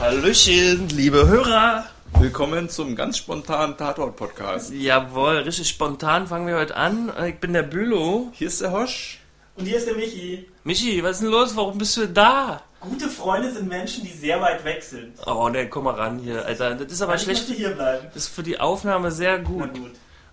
Hallöchen, liebe Hörer. Willkommen zum ganz spontanen Tatort-Podcast. Jawohl, richtig spontan fangen wir heute an. Ich bin der Bülow. Hier ist der Hosch. Und hier ist der Michi. Michi, was ist denn los? Warum bist du da? Gute Freunde sind Menschen, die sehr weit weg sind. Oh, ne, komm mal ran hier, Alter. Das ist aber ich schlecht. möchte hier bleiben. Das ist für die Aufnahme sehr Na gut.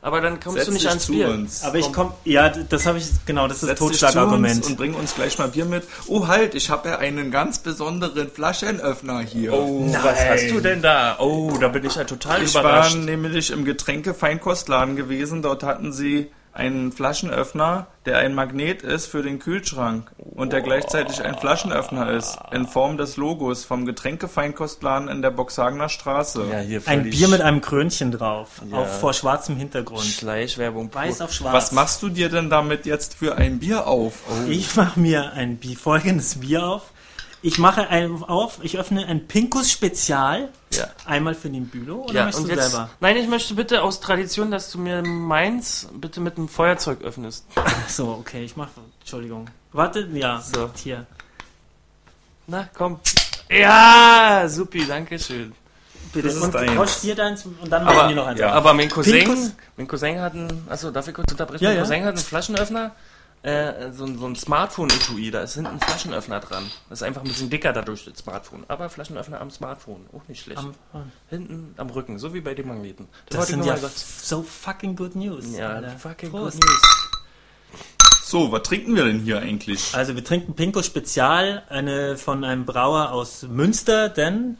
Aber dann kommst Setz du nicht ans zu Bier. uns. Aber ich komm, ja, das habe ich, genau, das ist Setz das dich zu uns Totschlagargument. und bring uns gleich mal Bier mit. Oh halt, ich habe ja einen ganz besonderen Flaschenöffner hier. Oh, Nein. was hast du denn da? Oh, da bin ich ja total ich war überrascht. nämlich im Getränke-Feinkostladen gewesen. Dort hatten sie einen Flaschenöffner, der ein Magnet ist für den Kühlschrank und der gleichzeitig ein Flaschenöffner ist, in Form des Logos vom Getränke-Feinkostladen in der Boxhagener Straße. Ja, Ein Bier mit einem Krönchen drauf, Ja. auf vor schwarzem Hintergrund. Schleichwerbung. Weiß auf schwarz. Was machst du dir denn damit jetzt für ein Bier auf? Ich mache mir ein Bier, folgendes Bier auf. Ich mache ein auf, ich öffne ein Pinkus Spezial. Ja. Einmal für den Bülow oder Ja, möchtest und du jetzt, selber? nein, ich möchte bitte aus Tradition, dass du mir meins bitte mit einem Feuerzeug öffnest. So, okay, ich mache, Entschuldigung. Warte, ja, So. hier. Na, komm. Ja, supi, danke schön. Bitte. Das ist und deins. Rosch dir deins und dann machen wir noch eins. ja. aber mein Cousin, Pinkus? mein Cousin hat einen, achso, darf ich kurz unterbrechen? Ja, mein ja. Cousin hat einen Flaschenöffner, äh, so, ein- so ein Smartphone-Etui, da ist hinten ein Flaschenöffner dran. Das ist einfach ein bisschen dicker dadurch, das Smartphone. Aber Flaschenöffner am Smartphone, auch nicht schlecht. Am- hinten am Rücken, so wie bei den Magneten. Das ich sind ja so fucking good news. Ja, Alter. fucking Prost. good news. So, was trinken wir denn hier eigentlich? Also wir trinken Pinko Spezial, eine von einem Brauer aus Münster, denn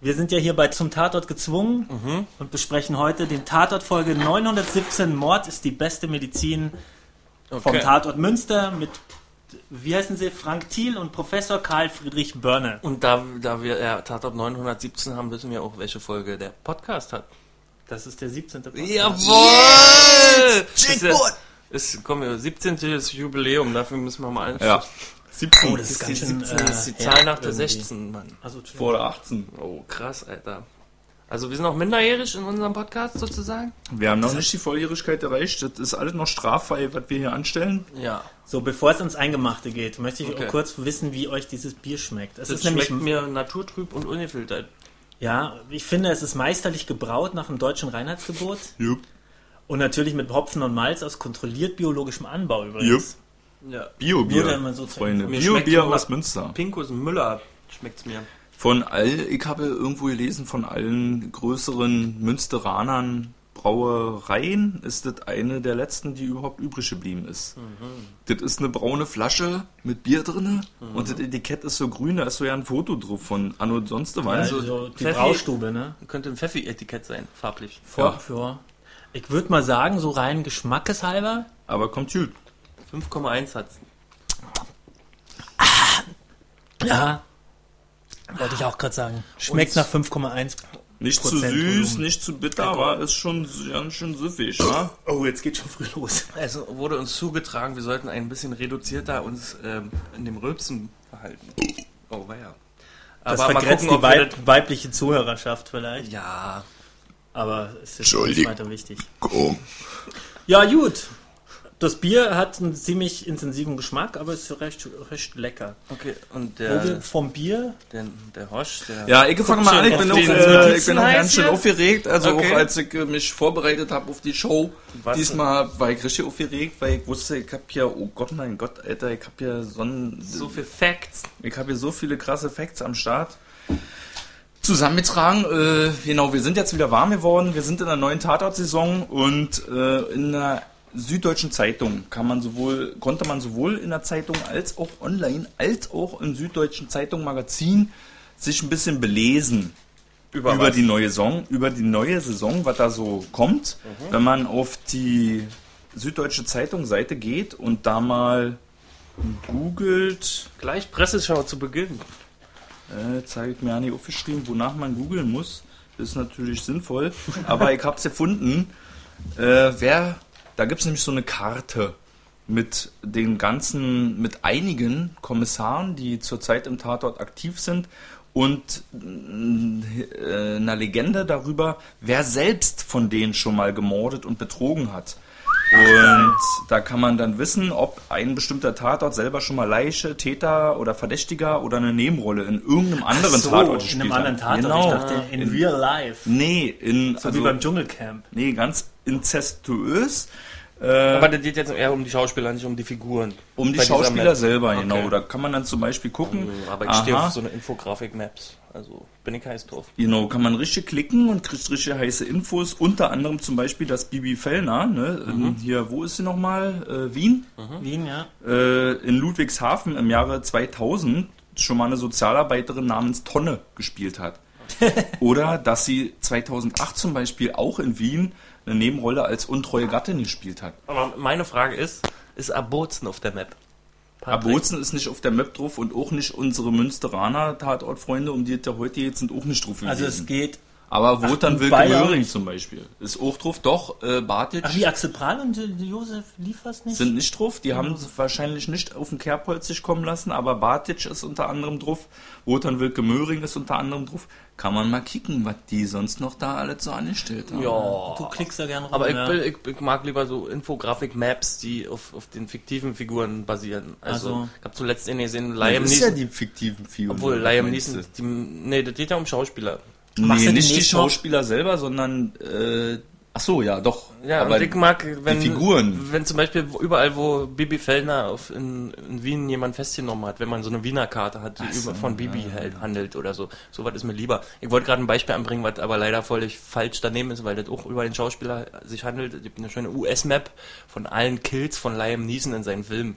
wir sind ja hier bei zum Tatort gezwungen Mhm. und besprechen heute den Tatort Folge 917 Mord ist die beste Medizin vom Okay. Tatort Münster mit wie heißen sie Frank Thiel und Professor Karl Friedrich Börner. Und da, da wir ja, Tatort 917 haben, wissen wir auch, welche Folge der Podcast hat. Das ist der 17. Podcast. Jawohl! Ist, ja, ist, komm, ja, 17. Jubiläum, dafür müssen wir mal Ja, 17 Oh, das ist Die ganz schön 17 ist die äh, Zahl nach der irgendwie. 16, Mann. Also, vor der 18. Oh, krass, Alter. Also wir sind auch minderjährig in unserem Podcast sozusagen? Wir haben noch nicht die Volljährigkeit erreicht. Das ist alles noch straffrei, was wir hier anstellen. Ja. so, bevor es ins Eingemachte geht, möchte ich Okay. auch kurz wissen, wie euch dieses Bier schmeckt. Es Das ist nämlich schmeckt mir naturtrüb und ungefiltert. Ja, ich finde, es ist meisterlich gebraut nach dem deutschen Reinheitsgebot. Jupp. Und natürlich mit Hopfen und Malz aus kontrolliert biologischem Anbau übrigens. Ja. Bio-Bier, Würde man so Freunde. Bio-Bier aus Münster. Pinkus Müller schmeckt's mir. Von all, ich habe irgendwo gelesen, von allen größeren Münsteranern Brauereien ist das eine der letzten, die überhaupt übrig geblieben ist. Das ist eine braune Flasche mit Bier drinne und das Etikett ist so grün, da ist so ja ein Foto drauf von Anno und sonst was. Also, Also, die Pfeffi- Braustube, ne? Könnte ein Pfeffi-Etikett sein, farblich. Vor, Ja. für, ich würde mal sagen, so rein geschmackeshalber. Aber kommt gut. 5,1 hat's. Ja. Wollte ich auch gerade sagen. Schmeckt Und- nach 5,1. Nicht zu süß, Volumen. nicht zu bitter, aber ist schon ganz schön süffig, ja? Oh, jetzt geht schon früh los. Also wurde uns zugetragen, wir sollten ein bisschen reduzierter uns ähm, in dem Rülpsen verhalten. Oh, weia. Das mal vergrätzt gucken, die ob wir weib das- weibliche Zuhörerschaft vielleicht. Ja, Aber es ist nicht Entschuldigung. weiter wichtig. Ja, gut. Das Bier hat einen ziemlich intensiven Geschmack, aber ist recht, recht lecker. okay. Und Wo wir der, vom Bier der, der Hosch, der... Ja, ich fange mal an, ich bin, auch, den äh, ich bin auch ganz schön aufgeregt, also Okay. auch als ich äh, mich vorbereitet habe auf die Show. Was? Diesmal war ich richtig aufgeregt, weil ich wusste, ich hab hier, oh Gott, mein Gott, Alter, ich hab hier so ein, so viel Facts. ich habe hier so viele krasse Facts am Start. Zusammengetragen, äh, genau, wir sind jetzt wieder warm geworden, wir sind in der neuen Tatort-Saison und äh, in der Süddeutschen Zeitung kann man sowohl, konnte man sowohl in der Zeitung als auch online, als auch im Süddeutschen Zeitung Magazin sich ein bisschen belesen Über, über die neue Saison, über die neue Saison, was da so kommt. Wenn man auf die Süddeutsche Zeitung Seite geht und da mal googelt, Gleich Presseschau zu Beginn. äh, zeige ich mir ja nicht aufgeschrieben, wonach man googeln muss. Das ist natürlich sinnvoll, aber ich habe es gefunden. Äh, wer, da gibt es nämlich so eine Karte mit den ganzen, mit einigen Kommissaren, die zurzeit im Tatort aktiv sind und äh, einer Legende darüber, wer selbst von denen schon mal gemordet und betrogen hat. Und da kann man dann wissen, ob ein bestimmter Tatort selber schon mal Leiche, Täter oder Verdächtiger oder eine Nebenrolle in irgendeinem anderen so, Tatort in gespielt einem anderen. Tatort. Genau. Ich dachte, in, real life. Nee, in, So also, wie beim Dschungelcamp. nee, ganz inzestuös. Äh, Aber das geht jetzt eher um die Schauspieler, nicht um die Figuren. um die Schauspieler selber, Okay. genau. Da kann man dann zum Beispiel gucken. Aber ich stehe aha, auf so eine Infografik-Maps. Also bin ich heiß drauf. Genau, kann man richtig klicken und kriegt richtig heiße Infos. Unter anderem zum Beispiel das Bibi Fellner, ne? Mhm. in- Hier, wo ist sie nochmal? Äh, Wien? Wien, ja. Äh, in Ludwigshafen im Jahre 2000 schon mal eine Sozialarbeiterin namens Tonne gespielt hat. Oder dass sie 2008 zum Beispiel auch in Wien eine Nebenrolle als untreue Gattin gespielt hat. Aber meine Frage ist, ist Aburzen auf der Map? Patrick? Abruzzen ist nicht auf der Map drauf und auch nicht unsere Münsteraner Tatortfreunde, um die es ja heute geht, sind auch nicht drauf Also gewesen. es geht. Aber Wotan und Wilke? Möhring zum Beispiel ist auch drauf. Doch, äh, Bartic Ach, wie Axel Prahl und äh, Josef Liefers nicht? sind nicht drauf. Die haben sie wahrscheinlich nicht auf den Kerbholz sich kommen lassen, aber Bartic ist unter anderem drauf. Wotan Wilke Möhring ist unter anderem drauf. Kann man mal kicken, was die sonst noch da alles so angestellt haben. Ja. du klickst da gerne rum. Aber ich, ja. will, ich, ich mag lieber so Infografik-Maps, die auf, auf den fiktiven Figuren basieren. Also, Also- ich habe zuletzt in gesehen, Das Liam ist ja Neeson. die fiktiven Figuren. obwohl, Liam Neeson, die, nee, das geht ja um Schauspieler. Machst Nee, du nicht die demnächst noch? Schauspieler selber, sondern äh, ach so, ja, doch. Ja, aber ich mag, wenn, Figuren. wenn zum Beispiel wo- überall, wo Bibi Fellner auf, in, in Wien jemand festgenommen hat, wenn man so eine Wiener Karte hat, die so, über, von Bibi hält, handelt oder so. So was ist mir lieber. Ich wollte gerade ein Beispiel anbringen, was aber leider völlig falsch daneben ist, weil das auch über den Schauspieler sich handelt. Es gibt eine schöne US-Map von allen Kills von Liam Neeson in seinen Filmen.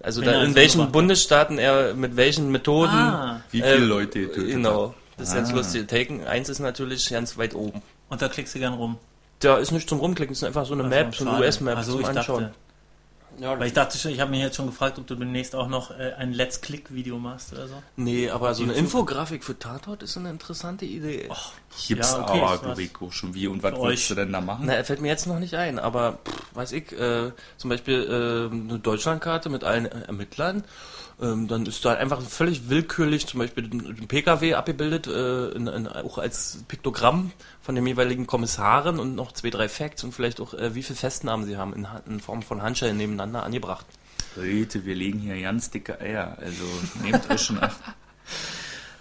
Also Wenn da, in welchen hat. Bundesstaaten er mit welchen Methoden Ah. Wie viele äh, Leute getötet Genau. Das ist ganz Ah. lustig. Taken 1 ist natürlich ganz weit oben. Und da klickst du gern rum. Da ist nicht zum Rumklicken, es ist einfach so eine Ach Map, so eine. US-Map Also zum ich Anschauen. dachte, Ja, weil ich dachte schon, ich habe mich jetzt schon gefragt, ob du demnächst auch noch äh, ein Let's Click Video machst oder so. Nee, aber so eine. Infografik für Tatort ist eine interessante Idee. Gibt's Ja, okay, aber, Rico, schon wie. Und was euch. du denn da machen? Na, er fällt mir jetzt noch nicht ein, aber pff, weiß ich, äh, zum Beispiel äh, eine Deutschlandkarte mit allen äh, Ermittlern, ähm, dann ist da einfach völlig willkürlich zum Beispiel ein PKW abgebildet, äh, in, in, auch als Piktogramm von dem jeweiligen Kommissaren und noch zwei, drei Facts und vielleicht auch, äh, wie viele Festnahmen sie haben in, in Form von Handschellen nebeneinander angebracht. Leute, wir legen hier ganz dicke Eier, also nehmt euch schon acht.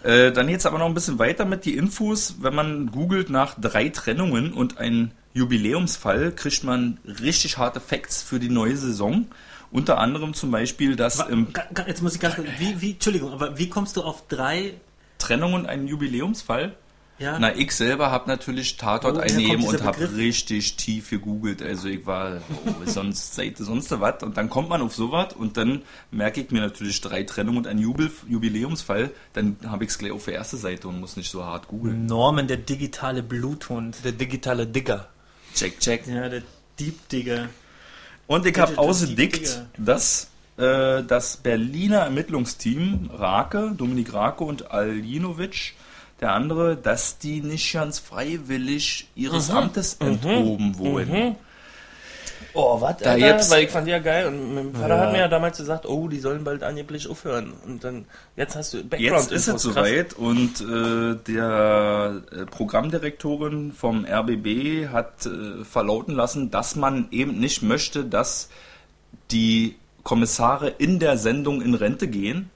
Äh, dann jetzt aber noch ein bisschen weiter mit die Infos. Wenn man googelt nach drei Trennungen und ein Jubiläumsfall, kriegt man richtig harte Facts für die neue Saison. Unter anderem zum Beispiel, dass Wa- im Jetzt muss ich ganz kurz, wie, wie, Entschuldigung, aber wie kommst du auf drei? Trennung und ein Jubiläumsfall. Ja, Na, ich selber habe natürlich Tatort kommt dieser und habe richtig tief gegoogelt. Also ich war oh, sonst Seite sonst was und dann kommt man auf sowas und dann merke ich mir natürlich drei Trennungen und ein Jubil Jubiläumsfall. Dann habe ich es gleich auf der ersten Seite und muss nicht so hart googeln. Norman, der digitale Bluthund. Der digitale Digger. Check, check. Ja, der Deep Digger. Und ich habe ausgedickt, dass äh, das Berliner Ermittlungsteam Rake, Dominik Rake und Aljinovic, der andere, dass die nicht ganz freiwillig ihres Amtes enthoben wurden. Oh, was? Da jetzt- Weil ich fand die ja geil und mein Vater Ja. hat mir ja damals gesagt, oh, die sollen bald angeblich aufhören. Und dann, jetzt hast du Background Jetzt ist es soweit und äh, der äh, Programmdirektorin vom RBB hat äh, verlauten lassen, dass man eben nicht möchte, dass die Kommissare in der Sendung in Rente gehen.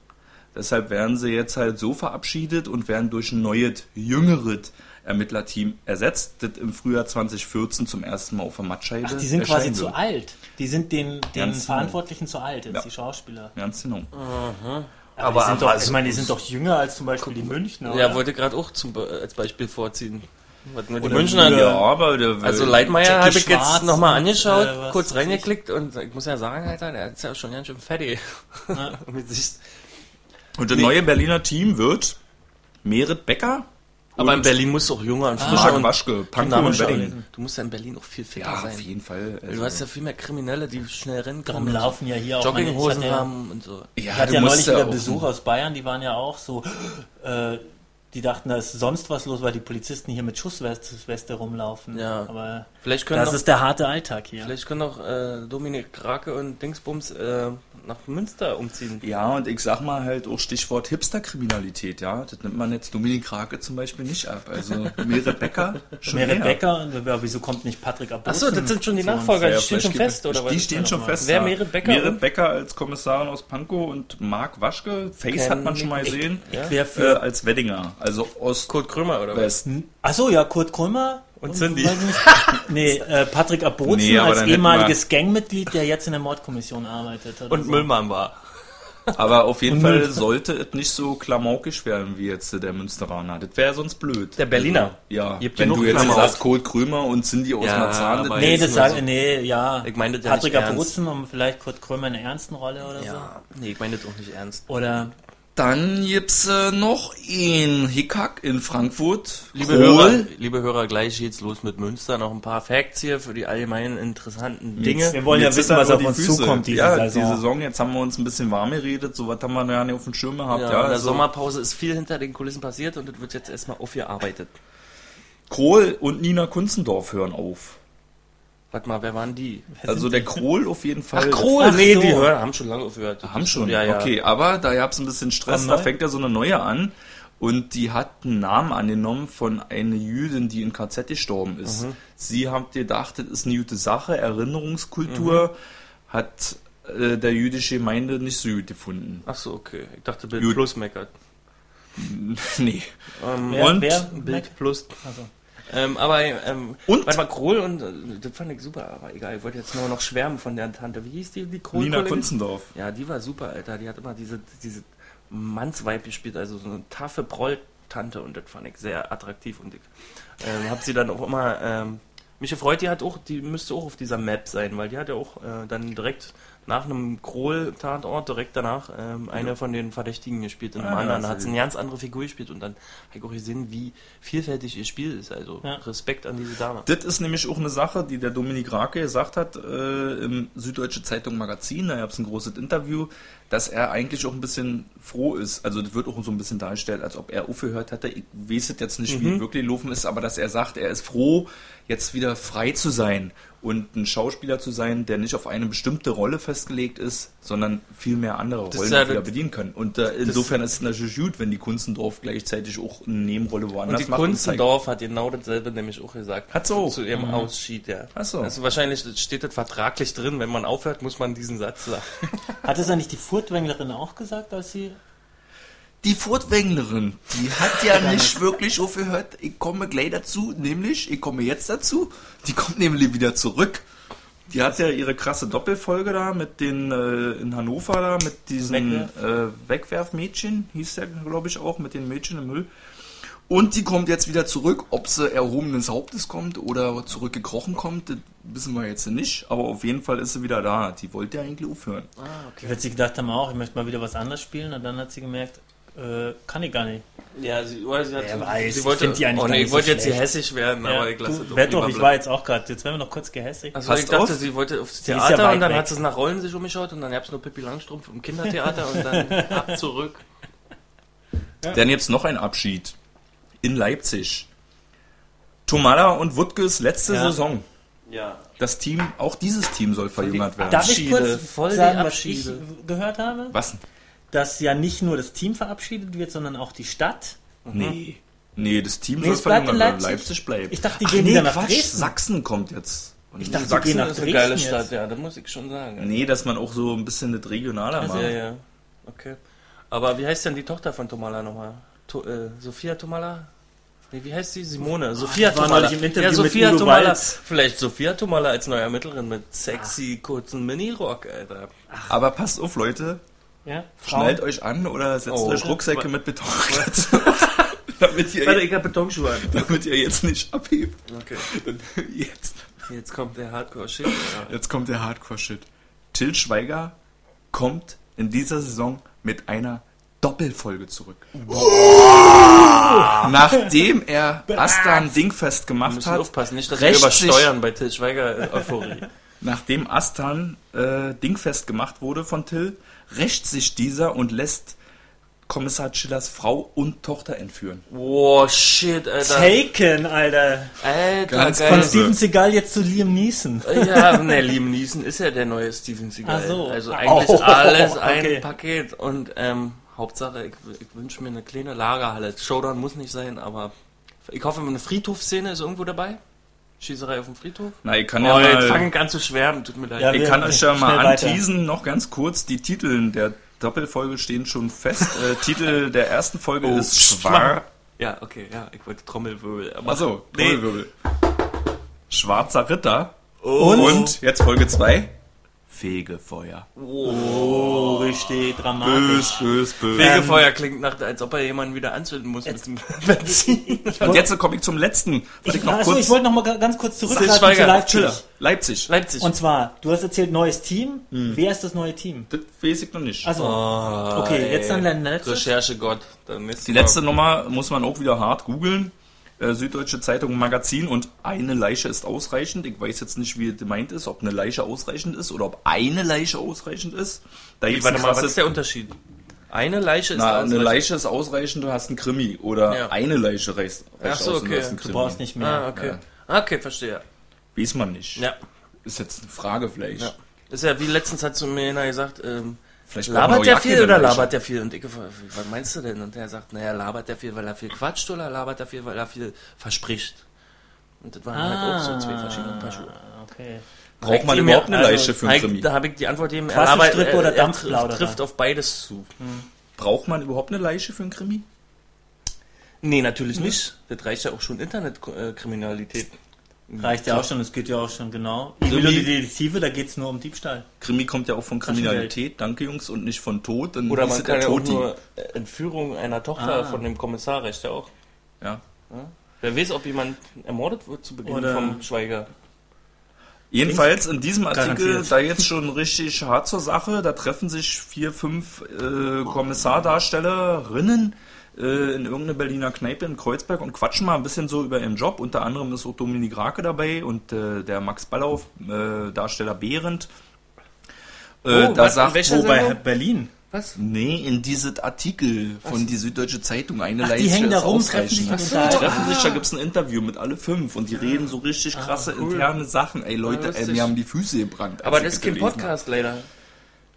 Deshalb werden sie jetzt halt so verabschiedet und werden durch ein neues, jüngeres Ermittlerteam ersetzt, das im Frühjahr 2014 zum ersten Mal auf der Mattscheibe Ach, die sind quasi erscheinen zu wird. alt. Die sind den, den genau. Verantwortlichen zu alt, jetzt Ja. die Schauspieler. Ganz genau. Aber, Aber- die sind doch, aber- ich meine, die sind doch jünger als zum Beispiel die Münchner. Ja, oder? wollte gerade auch zum, als Beispiel vorziehen. Was nur die Oder Münchner. Ja, aber der Also Leitmeier habe ich Schwarz jetzt nochmal angeschaut, äh, kurz reingeklickt und ich muss ja sagen, Alter, der ist ja schon ganz schön fettig. Ja. Und das Nee. neue Berliner Team wird Merit Becker Aber in Berlin musst du auch junger und frischer Marc und Waschke, dynamischer Du musst ja in Berlin auch viel fitter Ja, sein. auf jeden Fall. Du Also, hast ja viel mehr Kriminelle, die schnell rennen Darum können. laufen ja hier auch ich Jogginghosen hatte ja- haben und so. Ich ja, hatte du ja neulich ja wieder auch- Besuch aus Bayern, die waren ja auch so, äh, Die dachten, da ist sonst was los, weil die Polizisten hier mit Schussweste rumlaufen. Ja. Aber Vielleicht können das doch, ist der harte Alltag hier. vielleicht können auch äh, Dominik Krake und Dingsbums äh, nach Münster umziehen. Ja, und ich sag mal halt auch Stichwort Hipsterkriminalität, ja. Das nimmt man jetzt Dominik Krake zum Beispiel nicht ab. Also Mere Becker schon Mere. Becker, und ja, wieso kommt nicht Patrick Abbrutzen? Achso, das sind schon die? Nachfolger, Ja, die stehen schon fest, oder was? Die stehen schon fest. Wer, ja. Meret Becker? Meret Becker als Kommissarin aus Pankow und Marc Waschke, Face Kenn hat man schon mal ich- gesehen, Ja? Wer äh, für als Weddinger, also Ost-West. Kurt Krömer, oder was? Achso, ja, Kurt Krömer. Und Cindy. Nee, äh, Patrick Abbrutzen Nee, als ehemaliges Gangmitglied, der jetzt in der Mordkommission arbeitet. oder Und so. Müllmann war. Aber auf jeden Fall sollte es nicht so klamaukisch werden wie jetzt der Münsteraner. Das wäre sonst blöd. Der Berliner. Also, ja, Gibt wenn du jetzt Klamauk. sagst, Kurt Krömer und Cindy aus Ja, Marzahn, das Nee, das sagen, so. nee, ja. Ich meine das ja Patrick nicht ernst. Abbrutzen und vielleicht Kurt Krömer in einer ernsten Rolle oder so. Ja, nee, ich meine das auch nicht ernst. Oder Dann gibt's äh, noch einen Hickhack in Frankfurt. Liebe Kohl. Hörer, liebe Hörer, gleich geht's los mit Münster. Noch ein paar Facts hier für die allgemeinen interessanten Dinge. Wir wollen ja Mir wissen, was auf uns Füße. zukommt diese ja, Saison. die Saison. Jetzt haben wir uns ein bisschen warm geredet. So was haben wir ja nicht auf dem Schirm gehabt. Ja, Ja, in der also Sommerpause ist viel hinter den Kulissen passiert und das wird jetzt erstmal aufgearbeitet. Kohl und Nina Kunzendorf hören auf. Warte mal, wer waren die? Also der Kohl auf jeden Fall. Ach, Kohl, Ach nee, so. die hören, haben schon lange aufgehört. Haben schon, Ja, ja. okay. Aber da gab's ein bisschen Stress, da fängt ja so eine neue an. Und die hat einen Namen angenommen von einer Jüdin, die in KZ gestorben ist. Mhm. Sie hat gedacht, das ist eine gute Sache, Erinnerungskultur, Mhm. hat äh, der jüdische Gemeinde nicht so gut gefunden. Ach so, okay. Ich dachte, Bild Gut. Plus meckert. nee. Ähm, Wer- und wer? Bild Plus. Also, Ähm, aber, ähm, Und? warte mal, Krohl und, äh, das fand ich super, aber egal, ich wollte jetzt nur noch schwärmen von der Tante. Wie hieß die, die Krohl? Nina Kunzendorf. Ja, die war super, Alter. Die hat immer diese, diese Mannsweib gespielt, also so eine taffe Proll-Tante und das fand ich sehr attraktiv und ich ähm, hab sie dann auch immer, ähm, mich gefreut, die hat auch, die müsste auch auf dieser Map sein, weil die hat ja auch äh, dann direkt nach einem Krohl-Tatort direkt danach ähm, eine von den Verdächtigen gespielt in einem Ah, anderen. Da sehr hat eine ganz andere Figur gespielt und dann habe ich auch gesehen, wie vielfältig ihr Spiel ist. Also Ja. Respekt an diese Dame. Das ist nämlich auch eine Sache, die der Dominik Rake gesagt hat äh, im Süddeutsche Zeitung Magazin. Da gab es ein großes Interview, dass er eigentlich auch ein bisschen froh ist. Also das wird auch so ein bisschen dargestellt, als ob er aufgehört hätte. Ich weiß jetzt nicht, wie es wirklich gelaufen ist, aber dass er sagt, er ist froh, jetzt wieder frei zu sein und ein Schauspieler zu sein, der nicht auf eine bestimmte Rolle festgelegt ist, sondern viel mehr andere Das Rollen ja wieder das- bedienen können. Und äh, insofern ist es natürlich gut, wenn die Kunstendorf gleichzeitig auch eine Nebenrolle Und woanders die macht. Kunstendorf hat genau dasselbe nämlich auch gesagt. Hat auch? Zu ihrem Ausschied, ja. Ach so. Also wahrscheinlich steht das vertraglich drin, wenn man aufhört, muss man diesen Satz sagen. hat es eigentlich die Furtwänglerin auch gesagt, als sie. Die Furtwänglerin, die hat ja nicht wirklich aufgehört. Ich komme gleich dazu, nämlich, ich komme jetzt dazu. Die kommt nämlich wieder zurück. Die hat ja ihre krasse Doppelfolge da mit den äh, in Hannover da mit diesen äh, Wegwerfmädchen, hieß der glaube ich auch, mit den Mädchen im Müll. Und die kommt jetzt wieder zurück. Ob sie erhobenen Hauptes kommt oder zurückgekrochen kommt, das wissen wir jetzt nicht. Aber auf jeden Fall ist sie wieder da. Die wollte ja eigentlich aufhören. Ah, Ich wird sie gedacht haben, auch, ich möchte mal wieder was anderes spielen. Und dann hat sie gemerkt, äh, kann ich gar nicht. Ja, sie, oder sie hat Wer weiß, sie ich wollte, find die eigentlich oh nee, nicht ich so wollte jetzt hier hässig werden, aber ich lasse du, doch, ich war jetzt auch gerade. Jetzt werden wir noch kurz gehässig. Also Passt ich dachte, auf. sie wollte aufs ja Theater weit und dann weg. hat sie nach Rollen sich umgeschaut und dann gab es nur Pippi Langstrumpf im Kindertheater und dann ab zurück. Dann jetzt noch ein Abschied. In Leipzig. Tomala und Wuttges letzte Ja. Saison. Ja. Das Team, auch dieses Team soll verjüngert werden. Darf ich kurz voll sagen, was ich gehört habe? Was? Dass ja nicht nur das Team verabschiedet wird, sondern auch die Stadt. Nee. Nee, das Team Nee, soll in werden. Leipzig. Leipzig bleibt. Ich dachte, die Ach gehen nee, wieder nach Quatsch. Dresden. Sachsen kommt jetzt. Und Ich dachte, die Sachsen gehen nach ist eine geile Dresden Stadt, jetzt. ja, das muss ich schon sagen. Nee, dass man auch so ein bisschen das regionaler macht. Ja, ja. Okay. Aber wie heißt denn die Tochter von Tomala nochmal? To äh, Sophia Tomala? Nee, wie heißt sie? Simone. Sophia die war Tomala. im Interview ja, mit Sophia Udo Tomala. Walz. Vielleicht Sophia Tomala als neue Ermittlerin mit sexy kurzen Minirock, Alter. Aber passt auf, Leute. Ja? Schnallt euch an oder setzt Oh. euch Rucksäcke mit Beton. damit, ihr, Warte, ich hab Betonschuhe an. damit ihr jetzt nicht abhebt. Okay. Jetzt. Jetzt kommt der Hardcore-Shit. Jetzt kommt der Hardcore-Shit. Till Schweiger kommt in dieser Saison mit einer Doppelfolge zurück. Nachdem er Astan dingfest Wir gemacht müssen hat, aufpassen, nicht, dass wir übersteuern bei Til Schweiger äh, Euphorie. Nachdem Astan äh, dingfest gemacht wurde von Till, rächt sich dieser und lässt Kommissar Chillers Frau und Tochter entführen. Oh, shit, Alter. Taken, Alter. Alter, Ganz geil. Von Steven Seagal jetzt zu Liam Neeson. Ja, ne, Liam Neeson ist ja der neue Steven Seagal. Ach so. Also eigentlich Oh, alles ein okay. Paket. Und ähm, Hauptsache, ich, ich wünsche mir eine kleine Lagerhalle. Showdown muss nicht sein, aber ich hoffe, eine Friedhofszene ist irgendwo dabei. Schießerei auf dem Friedhof. Na, ich kann Oh, ja jetzt mal, fangen an zu schwärmen, tut mir leid. Ja, ich kann euch ja mal anteasen, noch ganz kurz, die Titel der Doppelfolge stehen schon fest. äh, Titel der ersten Folge Oh, ist Schwar... Ja, okay, ja, ich wollte Trommelwirbel. Aber Achso, nee. Trommelwirbel. Schwarzer Ritter. Oh. Und jetzt Folge 2. Fegefeuer. Oh, richtig dramatisch. bös, bös. Fegefeuer klingt nach, als ob er jemanden wieder anzünden muss mit dem Benzin. Und jetzt komme ich zum letzten. Was ich noch Achso, kurz... ich wollte noch mal ga- ganz kurz zurückgreifen zu Leipzig. Leipzig. Leipzig. Und zwar, du hast erzählt, neues Team. Hm. Wer ist das neue Team? Das weiß ich noch nicht. Also, Oh, okay, jetzt dann ey. dein letztes. Recherche Gott. Dann Die letzte Nummer muss man auch wieder hart googeln. Äh, Süddeutsche Zeitung Magazin und eine Leiche ist ausreichend. Ich weiß jetzt nicht, wie es gemeint ist, ob eine Leiche ausreichend ist oder ob eine Leiche ausreichend ist. Da gibt's Warte mal, was ist der Unterschied? Eine Leiche ist Na, eine ausreichend. Leiche ist ausreichend, du hast einen Krimi. Oder Ja. eine Leiche reicht, reicht Ach so, aus und okay. Du Krimi. brauchst nicht mehr. Ah, okay. Okay, verstehe. Weiß man nicht. Ja. Ist jetzt eine Frage vielleicht. ja. Ist ja wie letztens hat zu mir einer gesagt, ähm, Vielleicht labert der viel oder labert der viel? Und ich gefragt, was meinst du denn? Und er sagt, naja, labert der viel, weil er viel quatscht oder labert er viel, weil er viel verspricht? Und das waren halt auch so zwei verschiedene Paar Schuhe. Ah, okay. Braucht man überhaupt eine also, Leiche für einen Krimi? Da habe ich die Antwort gegeben, er, labert, oder er, er trifft auf beides zu. Braucht man überhaupt eine Leiche für einen Krimi? Nee, natürlich nicht. Das reicht ja auch schon Internetkriminalität. Reicht ja auch schon, es geht ja auch schon genau. Krimi- die Detektive, da geht's nur um Diebstahl. Krimi kommt ja auch von Kriminalität, danke Jungs, und nicht von Tod. Dann Oder man es kann ja auch Toti. nur äh, Entführung einer Tochter Ah. von dem Kommissar reicht ja auch. Ja. Wer weiß, ob jemand ermordet wird zu Beginn Oder- vom Schweiger. Jedenfalls in diesem Artikel, Garantiert. da jetzt schon richtig hart zur Sache, da treffen sich vier, fünf äh, Kommissardarstellerinnen äh, in irgendeiner Berliner Kneipe in Kreuzberg und quatschen mal ein bisschen so über ihren Job. Unter anderem ist auch Dominik Rake dabei und äh, der Max Ballauf, äh, Darsteller Behrendt. Äh, Oh, da was? sagt, In Wo bei? Berlin? Was? nee, in dieses Artikel von die Süddeutsche Zeitung, eine Ach, die hängen da rum, treffen sich unterhalten. treffen sich, da gibt's ein Interview mit alle fünf und die reden so richtig krasse cool. interne Sachen. Ey Leute, Ja, ey, mir haben die Füße gebrannt. Aber das ist kein Podcast, leider.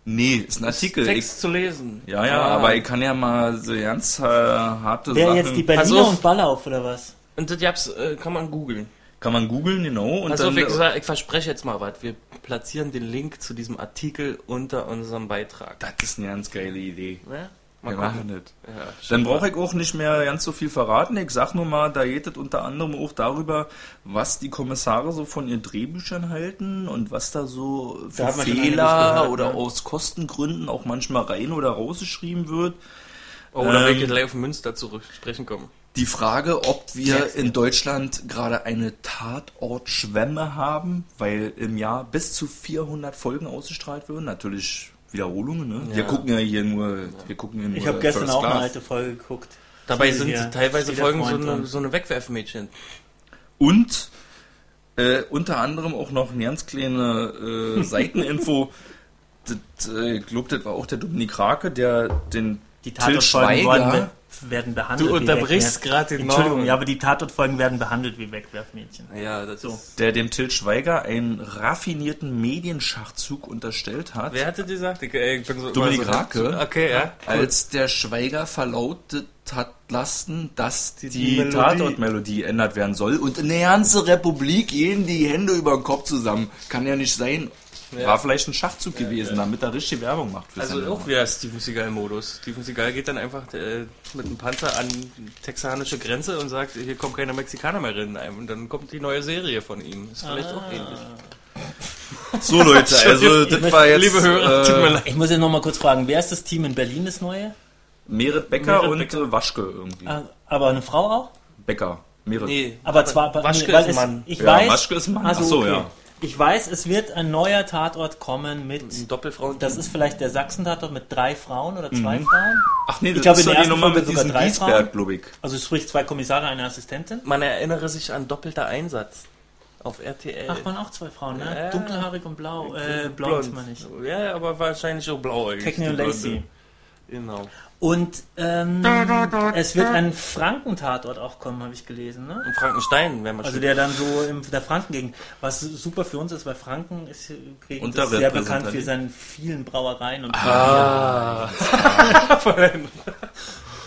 Nee, ist ein Artikel. Ich, Text zu lesen. ja, ja, Ah. aber ich kann ja mal so ganz äh, harte Wer Sachen... jetzt die Berliner auf. und Ballauf oder was? Und das gab's, äh, kann man googeln. kann man googeln, genau. Und Also dann, ich, sag, ich verspreche jetzt mal was. Wir platzieren den Link zu diesem Artikel unter unserem Beitrag. das ist eine ganz geile Idee. Ne? Wir machen das. Ja, Dann brauche ich auch nicht mehr ganz so viel verraten. Ich sag nur mal, da geht es unter anderem auch darüber, was die Kommissare so von ihren Drehbüchern halten und was da so für Da Fehler gehört, oder ne? aus Kostengründen auch manchmal rein oder rausgeschrieben wird. Oh, oder Ähm, welche gleich auf Münster zurück sprechen kommen. Die Frage, ob wir in Deutschland gerade eine Tatortschwemme haben, weil im Jahr bis zu 400 Folgen ausgestrahlt werden. Natürlich Wiederholungen, ne? Wir Ja. gucken ja hier nur, wir gucken hier nur Ich habe gestern First auch eine alte Folge geguckt. Dabei sind hier. teilweise Folgen so eine, so eine Wegwerfmädchen. Und äh, unter anderem auch noch eine ganz kleine äh, Seiteninfo. das, äh, ich glaube, das war auch der Dominik Rake, der den Die Till Schweiger, werden, be werden behandelt. Du unterbrichst gerade den Entschuldigung, Norman. ja, aber die Tatortfolgen werden behandelt wie Wegwerfmädchen. Ja, das So. ist. der dem Till Schweiger einen raffinierten Medienschachzug unterstellt hat. Wer hatte die gesagt? Ich, äh, ich bin so Dominik so Rake? Okay, ja. als der Schweiger verlautet hat lassen, dass die, Melodie. Tatortmelodie ändert werden soll. Und in der ganzen Republik gehen die Hände über den Kopf zusammen. Kann ja nicht sein. War vielleicht ein Schachzug gewesen, damit er richtig Werbung macht für Also auch wieder Steven Seagal-Modus. Steven Seagal geht dann einfach äh, mit einem Panzer an die texanische Grenze und sagt, hier kommen keine Mexikaner mehr rein. Und dann kommt die neue Serie von ihm. Ist vielleicht Ah. auch ähnlich. So Leute, also das war jetzt Liebe Hörer, tut mir äh, leid. Ich muss jetzt noch mal kurz fragen, wer ist das Team in Berlin, das neue? Merit Becker Merit und Becker. Waschke irgendwie. Ah, Aber eine Frau auch? Becker. Merit. Nee, Aber zwar, Waschke nee, weil ist es, Mann. ich Ja, weiß, Waschke ist Mann. Also, Ach so, okay. ja. Ich weiß, es wird ein neuer Tatort kommen mit, Ein Doppelfrauen. das ist vielleicht der Sachsen-Tatort mit drei Frauen oder zwei Frauen. Ach nee, Ich das glaube, ist in der die Nummer Folge mit sogar drei Giesberg, Frauen. ich. Also sprich zwei Kommissare, eine Assistentin. Man erinnere sich an doppelter Einsatz auf RTL. Ach, waren auch zwei Frauen, ne? Ja. Dunkelhaarig und blau. Äh, blond, meine ich. Ja, aber wahrscheinlich auch blau. Cagney und Lacey. Genau. Und ähm, es wird ein Frankentatort auch kommen, habe ich gelesen. Ne? Und Frankenstein wäre mal Also der dann so in der Frankengegend. Was super für uns ist, weil Franken ist, ist sehr bekannt für seine vielen Brauereien und Ah.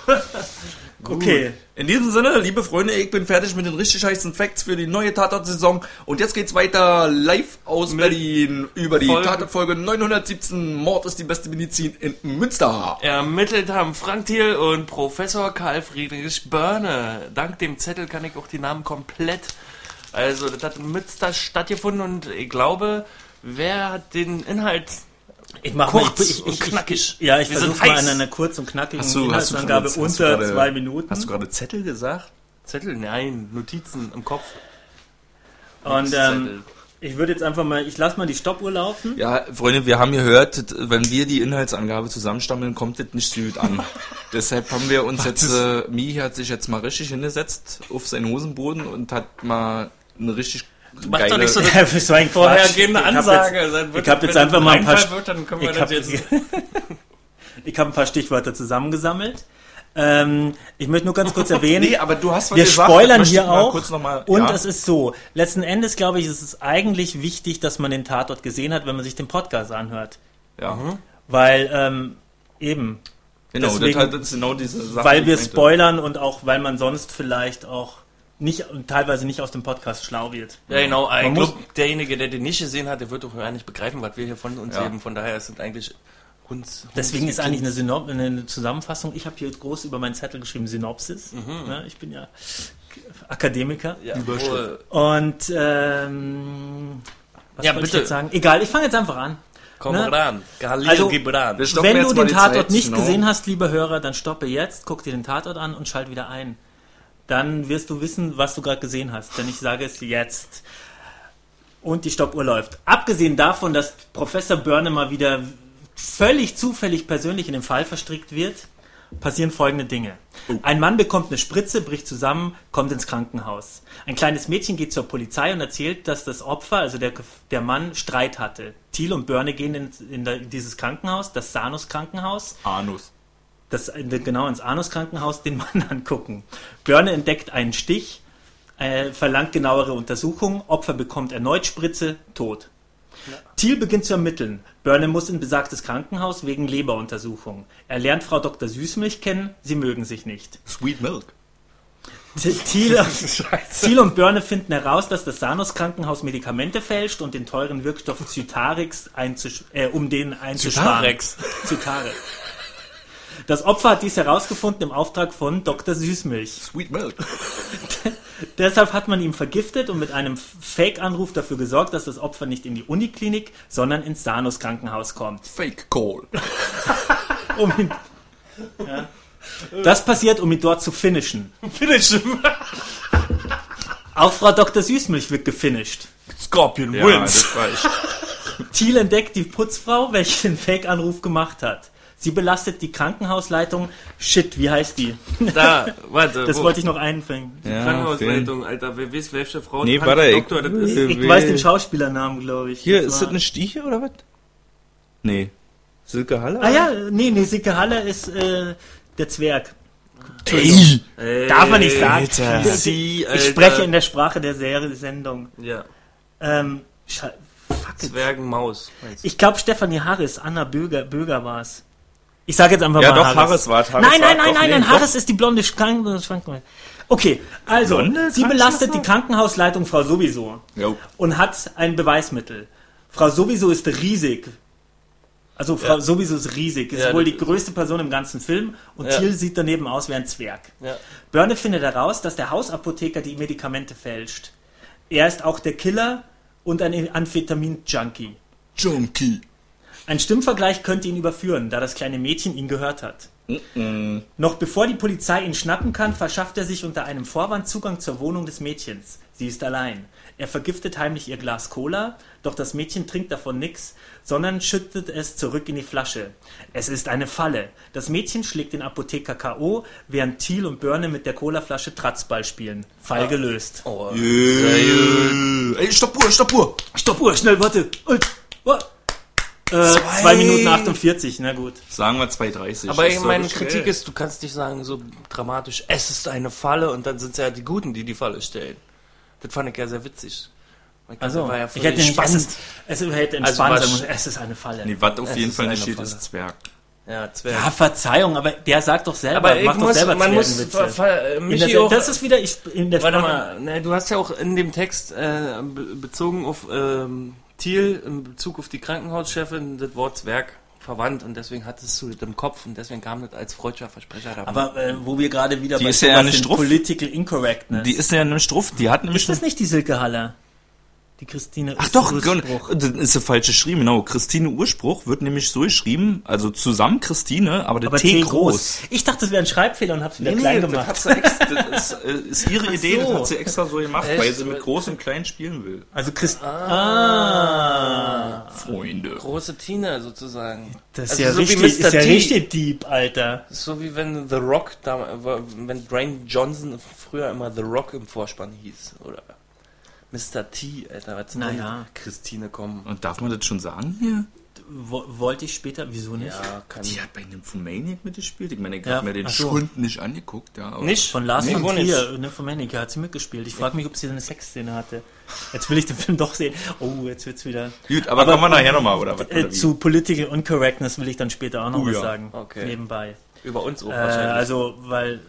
Okay. In diesem Sinne, liebe Freunde, ich bin fertig mit den richtig heißen Facts für die neue Tatort-Saison. Und jetzt geht's weiter live aus Berlin über die Folge- Tatort-Folge 917. Mord ist die beste Medizin in Münster. Ermittelt haben Frank Thiel und Professor Karl Friedrich Börne. Dank dem Zettel kann ich auch die Namen komplett. Also, das hat in Münster stattgefunden und ich glaube, wer hat den Inhalt Ich mache Kurz und knackig. ja, ich Wir sind versuche mal heiß. in einer kurz und knackigen Hast du- hast du Inhaltsangabe gerade- hast du unter gerade- zwei Minuten. Hast du gerade Zettel gesagt? Zettel? Nein, Notizen im Kopf. und ähm, ich würde jetzt einfach mal, ich lasse mal die Stoppuhr laufen. Ja, Freunde, wir haben gehört, wenn wir die Inhaltsangabe zusammenstammeln, kommt das nicht so gut an. Deshalb haben wir uns jetzt, äh, Mi hat sich jetzt mal richtig hingesetzt auf seinen Hosenboden und hat mal eine richtig Mach geile... doch nicht so Ja, für so ein vorhergehende Ich Ansage. Jetzt, Dann wird ich hab jetzt einfach ein mal ein paar Reinfall wird, dann können wir ich habe jetzt... ich hab ein paar Stichwörter zusammengesammelt. Ähm, ich möchte nur ganz kurz erwähnen. Nee, aber du hast was wir gesagt, spoilern hier ich auch. Kurz noch mal, und ja. es ist so, letzten Endes glaube ich, ist es eigentlich wichtig, dass man den Tatort gesehen hat, wenn man sich den Podcast anhört. ja. Weil ähm, eben, Genau, Deswegen- das, ist genau diese Sache. weil wir ich spoilern und auch weil man sonst vielleicht auch nicht und teilweise nicht aus dem Podcast schlau wird. Ja, genau. Ich Man muss- glaub, derjenige, der den nicht gesehen hat, der wird doch gar nicht begreifen, was wir hier von uns Ja. geben. Von daher es eigentlich uns... Deswegen uns ist eigentlich eine, Synop eine Zusammenfassung. Ich habe hier groß über meinen Zettel geschrieben Synopsis. Ne, ich bin ja Akademiker. Ja, Überschrift. Und ähm, was Ja, wollte ich bitte. jetzt sagen? Egal, ich fange jetzt einfach an. komm Ne? ran. Galil Also, Gibran. Wenn du den Tatort Zeit, nicht genau. gesehen hast, lieber Hörer, dann stoppe jetzt, guck dir den Tatort an und schalt wieder ein. Dann wirst du wissen, was du gerade gesehen hast. Denn ich sage es jetzt. Und die Stoppuhr läuft. Abgesehen davon, dass Professor Börne mal wieder völlig zufällig persönlich in den Fall verstrickt wird, passieren folgende Dinge. Ein Mann bekommt eine Spritze, bricht zusammen, kommt ins Krankenhaus. Ein kleines Mädchen geht zur Polizei und erzählt, dass das Opfer, also der, der Mann, Streit hatte. Thiel und Börne gehen in, in, in dieses Krankenhaus, das Sanus Krankenhaus, Anus. Das genau ins Anus Krankenhaus den Mann angucken. Börne entdeckt einen Stich, äh, verlangt genauere Untersuchungen, Opfer bekommt erneut Spritze, tot. Thiel beginnt zu ermitteln. Börne muss in besagtes Krankenhaus wegen Leberuntersuchung. Er lernt Frau Dr. Süßmilch kennen, sie mögen sich nicht. Sweet Milk. Thiel, Thiel und Börne finden heraus, dass das Sanus Krankenhaus Medikamente fälscht und den teuren Wirkstoff Zytarix äh, um den einzusparen. Zytarex. Zytarix. Das Opfer hat dies herausgefunden im Auftrag von Dr. Süßmilch. Sweet Milk. Deshalb hat man ihn vergiftet und mit einem Fake-Anruf dafür gesorgt, dass das Opfer nicht in die Uniklinik, sondern ins Sanus Krankenhaus kommt. Fake Coal. Um ihn, ja. Das passiert, um ihn dort zu finishen. Finish. Auch Frau Dr. Süßmilch wird gefinisht. Scorpion Ja, wins. Thiel entdeckt die Putzfrau, welche den Fake-Anruf gemacht hat. Sie belastet die Krankenhausleitung. Shit, wie heißt die? Da, warte. Das wo? wollte ich noch einfangen. Ja, Krankenhausleitung, Alter. Wer weiß, welche Frau Nee, warte, ich- Doktor das ist? Ich wer- weiß den Schauspielernamen, glaube ich. Hier, Das ist war- das eine Stiche oder was? Nee. Silke Halle? Ah ja, nee, nee, Sicke Halle ist äh, der Zwerg. Ey. Ey, Darf man nicht sagen. Alter. Ich- Sie, Ich Alter. spreche in der Sprache der Serie Sendung. Ja, Ähm, fuck it. Zwergenmaus. Ich glaube, Stefanie Harris, Anna Böger, Böger war es. Ich sage jetzt einfach Ja, mal doch, Harris war. Harris nein, nein, nein, nein, nein. Harris ist die blonde Kranken Schrank- Okay, also, Blonde sie belastet die? Krankenhausleitung Frau sowieso Jo. und hat ein Beweismittel. Frau sowieso ist riesig. Also Frau Ja. sowieso ist riesig. Ist Ja, wohl die größte Person im ganzen Film und Ja. Thiel sieht daneben aus wie ein Zwerg. Ja. Börne findet heraus, dass der Hausapotheker die Medikamente fälscht. Er ist auch der Killer und ein Amphetamin-Junkie. Junkie. Ein Stimmvergleich könnte ihn überführen, da das kleine Mädchen ihn gehört hat. Noch bevor die Polizei ihn schnappen kann, verschafft er sich unter einem Vorwand Zugang zur Wohnung des Mädchens. Sie ist allein. Er vergiftet heimlich ihr Glas Cola, doch das Mädchen trinkt davon nix, sondern schüttet es zurück in die Flasche. Es ist eine Falle. Das Mädchen schlägt den Apotheker K.O., während Thiel und Börne mit der Colaflasche Tratzball spielen. Fall gelöst. Oh, Ey, Stoppuhr, Stoppuhr. Stoppuhr, schnell, warte. Und, Äh, 2 Minuten 48, na gut. Sagen wir 2,30. Aber ich doch meine Kritik ist, du kannst nicht sagen so dramatisch, es ist eine Falle und dann sind es ja die Guten, die die Falle stellen. Das fand ich ja sehr witzig. Kann- Also, war ja ich hätte nicht, es spannend. es hätte entspannt Also was- es ist eine Falle. Nee, was auf Es jeden Fall nicht steht, ist Zwerg. Ja, Zwerg. ja, Verzeihung, aber der sagt doch selber, aber ich macht doch muss, selber man muss, In Michi der, auch, das ist wieder, ich, in der warte Sprache- mal, ne, du hast ja auch in dem Text äh, be bezogen auf ähm, Thiel, in Bezug auf die Krankenhauschefin, das Wort Zwerg verwandt und deswegen hattest du das im Kopf und deswegen kam das als freudscher Versprecher dabei. Aber äh, wo wir gerade wieder Die bei ist ja sind, drauf. Political Incorrectness. Die ist ja eine Struff, die hat nämlich ist das nicht die Silke Haller? Die Christine Ach doch, Urspruch. das ist der falsche geschrieben, genau. Christine Urspruch wird nämlich so geschrieben, also zusammen Christine, aber der Aber T, groß. Ich dachte, das wäre ein Schreibfehler und hab's wieder klein das, gemacht. sie extra, das ist, äh, ist ihre Idee, so. das hat sie extra so gemacht, Echt? weil sie mit groß und klein spielen will. Also Christ ah. Freunde. Große Tina sozusagen. Das ist Also ja so wie richtig, Mr. ist ja T. richtig deep, Alter. So wie wenn The Rock, da, wenn Dwayne Johnson früher immer The Rock im Vorspann hieß. Oder Mr. T, Alter, was soll Naja. Christine kommen. Und darf man das schon sagen hier? Wo, wollte ich später, wieso nicht? Ja, kann Die hat bei Nymphomaniac mitgespielt. Ich meine, ich Ja, habe mir den so. Schund nicht angeguckt. Ja, aber Nicht? Von Lars Nee, von. Trier, ne, von Manica, hat sie mitgespielt. Ich frage mich, ob sie eine Sexszene hatte. Jetzt will ich den Film doch sehen. Oh, jetzt wird's wieder. Gut, aber, kommen wir nachher nochmal, oder was? Äh, zu Political Incorrectness will ich dann später auch noch Oh, was ja. sagen. Okay. Nebenbei. Über uns auch Äh, wahrscheinlich. also, weil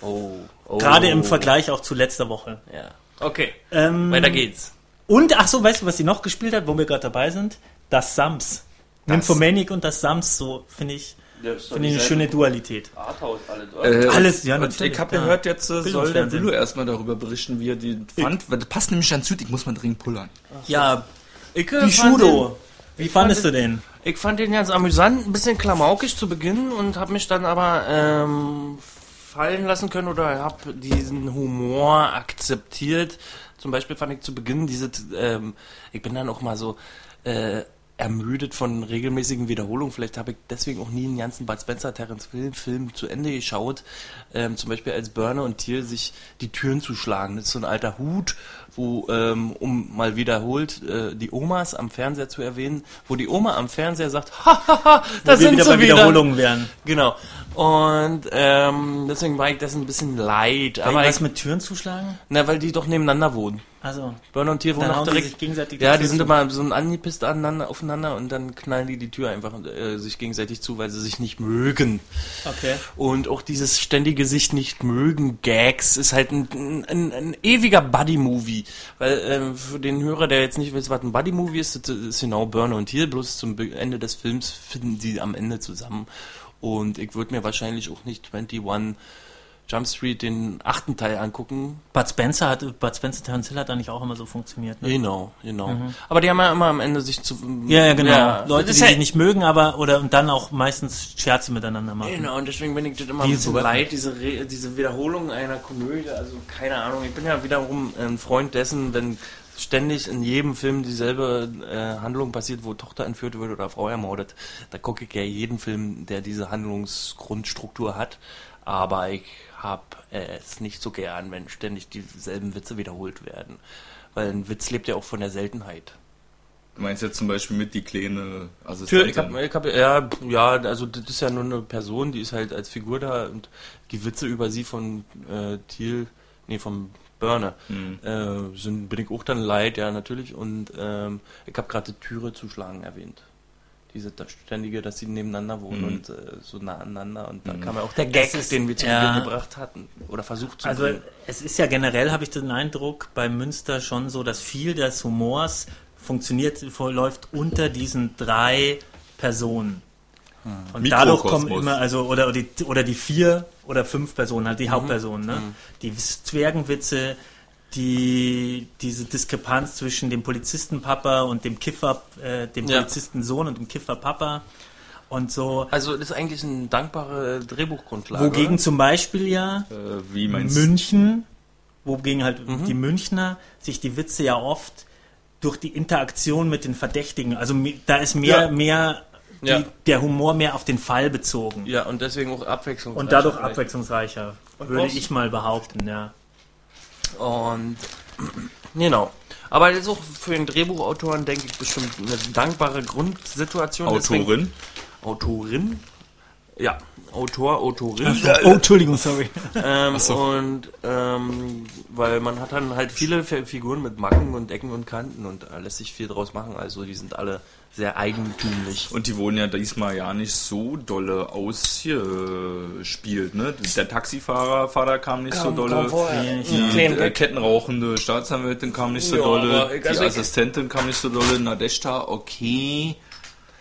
oh, oh. gerade im Vergleich auch zu letzter Woche. Ja. Okay, Ähm, weiter geht's. Und, ach so, weißt du, was sie noch gespielt hat, wo wir gerade dabei sind? Das Sams. Nymphomanic und das Sams, so finde ich, finde ich eine schöne Dualität. Arthouse alle, Äh, Alles, ja, und natürlich, ich habe gehört, jetzt äh, soll der. Willow erstmal darüber berichten, wie er die fand. Weil das passt nämlich ganz gut, ich muss mal dringend pullern. Ja, Ich, die Schudo. Wie fandest du den? Ich fand den ganz amüsant, ein bisschen klamaukig zu Beginn und habe mich dann aber ähm, fallen lassen können oder habe diesen Humor akzeptiert. Zum Beispiel fand ich zu Beginn diese, ähm, ich bin dann auch mal so äh, ermüdet von regelmäßigen Wiederholungen. Vielleicht habe ich deswegen auch nie einen ganzen Bud Spencer Terence Film, Film zu Ende geschaut. Ähm, zum Beispiel als Burner und Tier sich die Türen zuschlagen. Das ist so ein alter Hut, wo, ähm, um mal wiederholt äh, die Omas am Fernseher zu erwähnen, wo die Oma am Fernseher sagt, hahaha, da sind wieder sie bei wieder. Wiederholungen wären. Genau. Und ähm, deswegen war ich das ein bisschen leid. Aber ich, mit Türen zuschlagen? na, weil die doch nebeneinander wohnen. Also, Burner und Tier wohnen auch direkt die ja, die sind zu. immer so ein angepisst aneinander, aufeinander und dann knallen die die Tür einfach äh, sich gegenseitig zu, weil sie sich nicht mögen. Okay. Und auch dieses ständige sich nicht mögen Gags ist halt ein, ein, ein ewiger Buddy-Movie. Weil ähm, für den Hörer, der jetzt nicht weiß, was ein Buddy-Movie ist, das ist genau Burner und Hill, bloß zum Ende des Films finden die am Ende zusammen. Und ich würde mir wahrscheinlich auch nicht 21 Jump Street den achten Teil angucken, Bud Spencer hat, Bud Spencer Terence Hill hat eigentlich auch immer so funktioniert. Ne? Genau, genau. Aber die haben ja immer am Ende sich zu. Ja, ja, genau. Leute, das die sich ja, nicht mögen, aber oder und dann auch meistens Scherze miteinander machen. Genau, und deswegen bin ich das immer Wie ein bisschen so- leid, diese, Re diese Wiederholung einer Komödie. Also, keine Ahnung, ich bin ja wiederum ein Freund dessen, wenn ständig in jedem Film dieselbe äh, Handlung passiert, wo Tochter entführt wird oder Frau ermordet. Da gucke ich ja jeden Film, der diese Handlungsgrundstruktur hat. Aber ich habe es nicht so gern, wenn ständig dieselben Witze wiederholt werden. Weil ein Witz lebt ja auch von der Seltenheit. Du meinst jetzt zum Beispiel mit die kleine Assistentin? ich hab, ich hab, ja, ja, also das ist ja nur eine Person, die ist halt als Figur da und die Witze über sie von äh, Thiel, nee, vom Burner, Hm. äh, sind, bin ich auch dann leid, ja, natürlich. Und ähm, ich habe gerade Türe zuschlagen erwähnt. Diese ständige, dass sie nebeneinander wohnen Mhm. und äh, so nah aneinander. Und da kam ja auch der Gag, ist- den wir zu ja. Gebracht hatten. Oder versucht zu Also bringen. es ist ja generell, habe ich den Eindruck, bei Münster schon so, dass viel des Humors funktioniert, verläuft unter diesen drei Personen. Und dadurch kommen immer, also, oder, oder, die, oder die vier oder fünf Personen, halt die Hauptpersonen, ne? Die Zwergenwitze, die, diese Diskrepanz zwischen dem Polizistenpapa und dem Kiffer, äh, dem Ja. Polizistensohn und dem Kifferpapa und so. Also das ist eigentlich eine dankbare Drehbuchgrundlage. Wogegen zum Beispiel ja Äh, wie meinst du? München, wogegen halt Mhm. die Münchner sich die Witze ja oft durch die Interaktion mit den Verdächtigen, also mi- da ist mehr, Ja. mehr die, Ja. der Humor mehr auf den Fall bezogen Ja, und deswegen auch Abwechslung. und dadurch abwechslungsreicher, Und würde ich mal behaupten, ja. Und genau. Aber das ist auch für den Drehbuchautoren, denke ich, bestimmt eine dankbare Grundsituation. Deswegen- Autorin. Autorin? Ja, Autor, Autorin. Oh, Entschuldigung, sorry. Ähm, Und ähm, weil man hat dann halt viele Figuren mit Macken und Ecken und Kanten und da lässt sich viel draus machen. Also die sind alle sehr eigentümlich. Und die wurden ja diesmal ja nicht so dolle ausgespielt, ne? Der Taxifahrer Vater kam nicht so dolle. Die äh, kettenrauchende Staatsanwältin kam nicht so Ja, dolle. die also Assistentin kam nicht so dolle. Nadeshda, okay.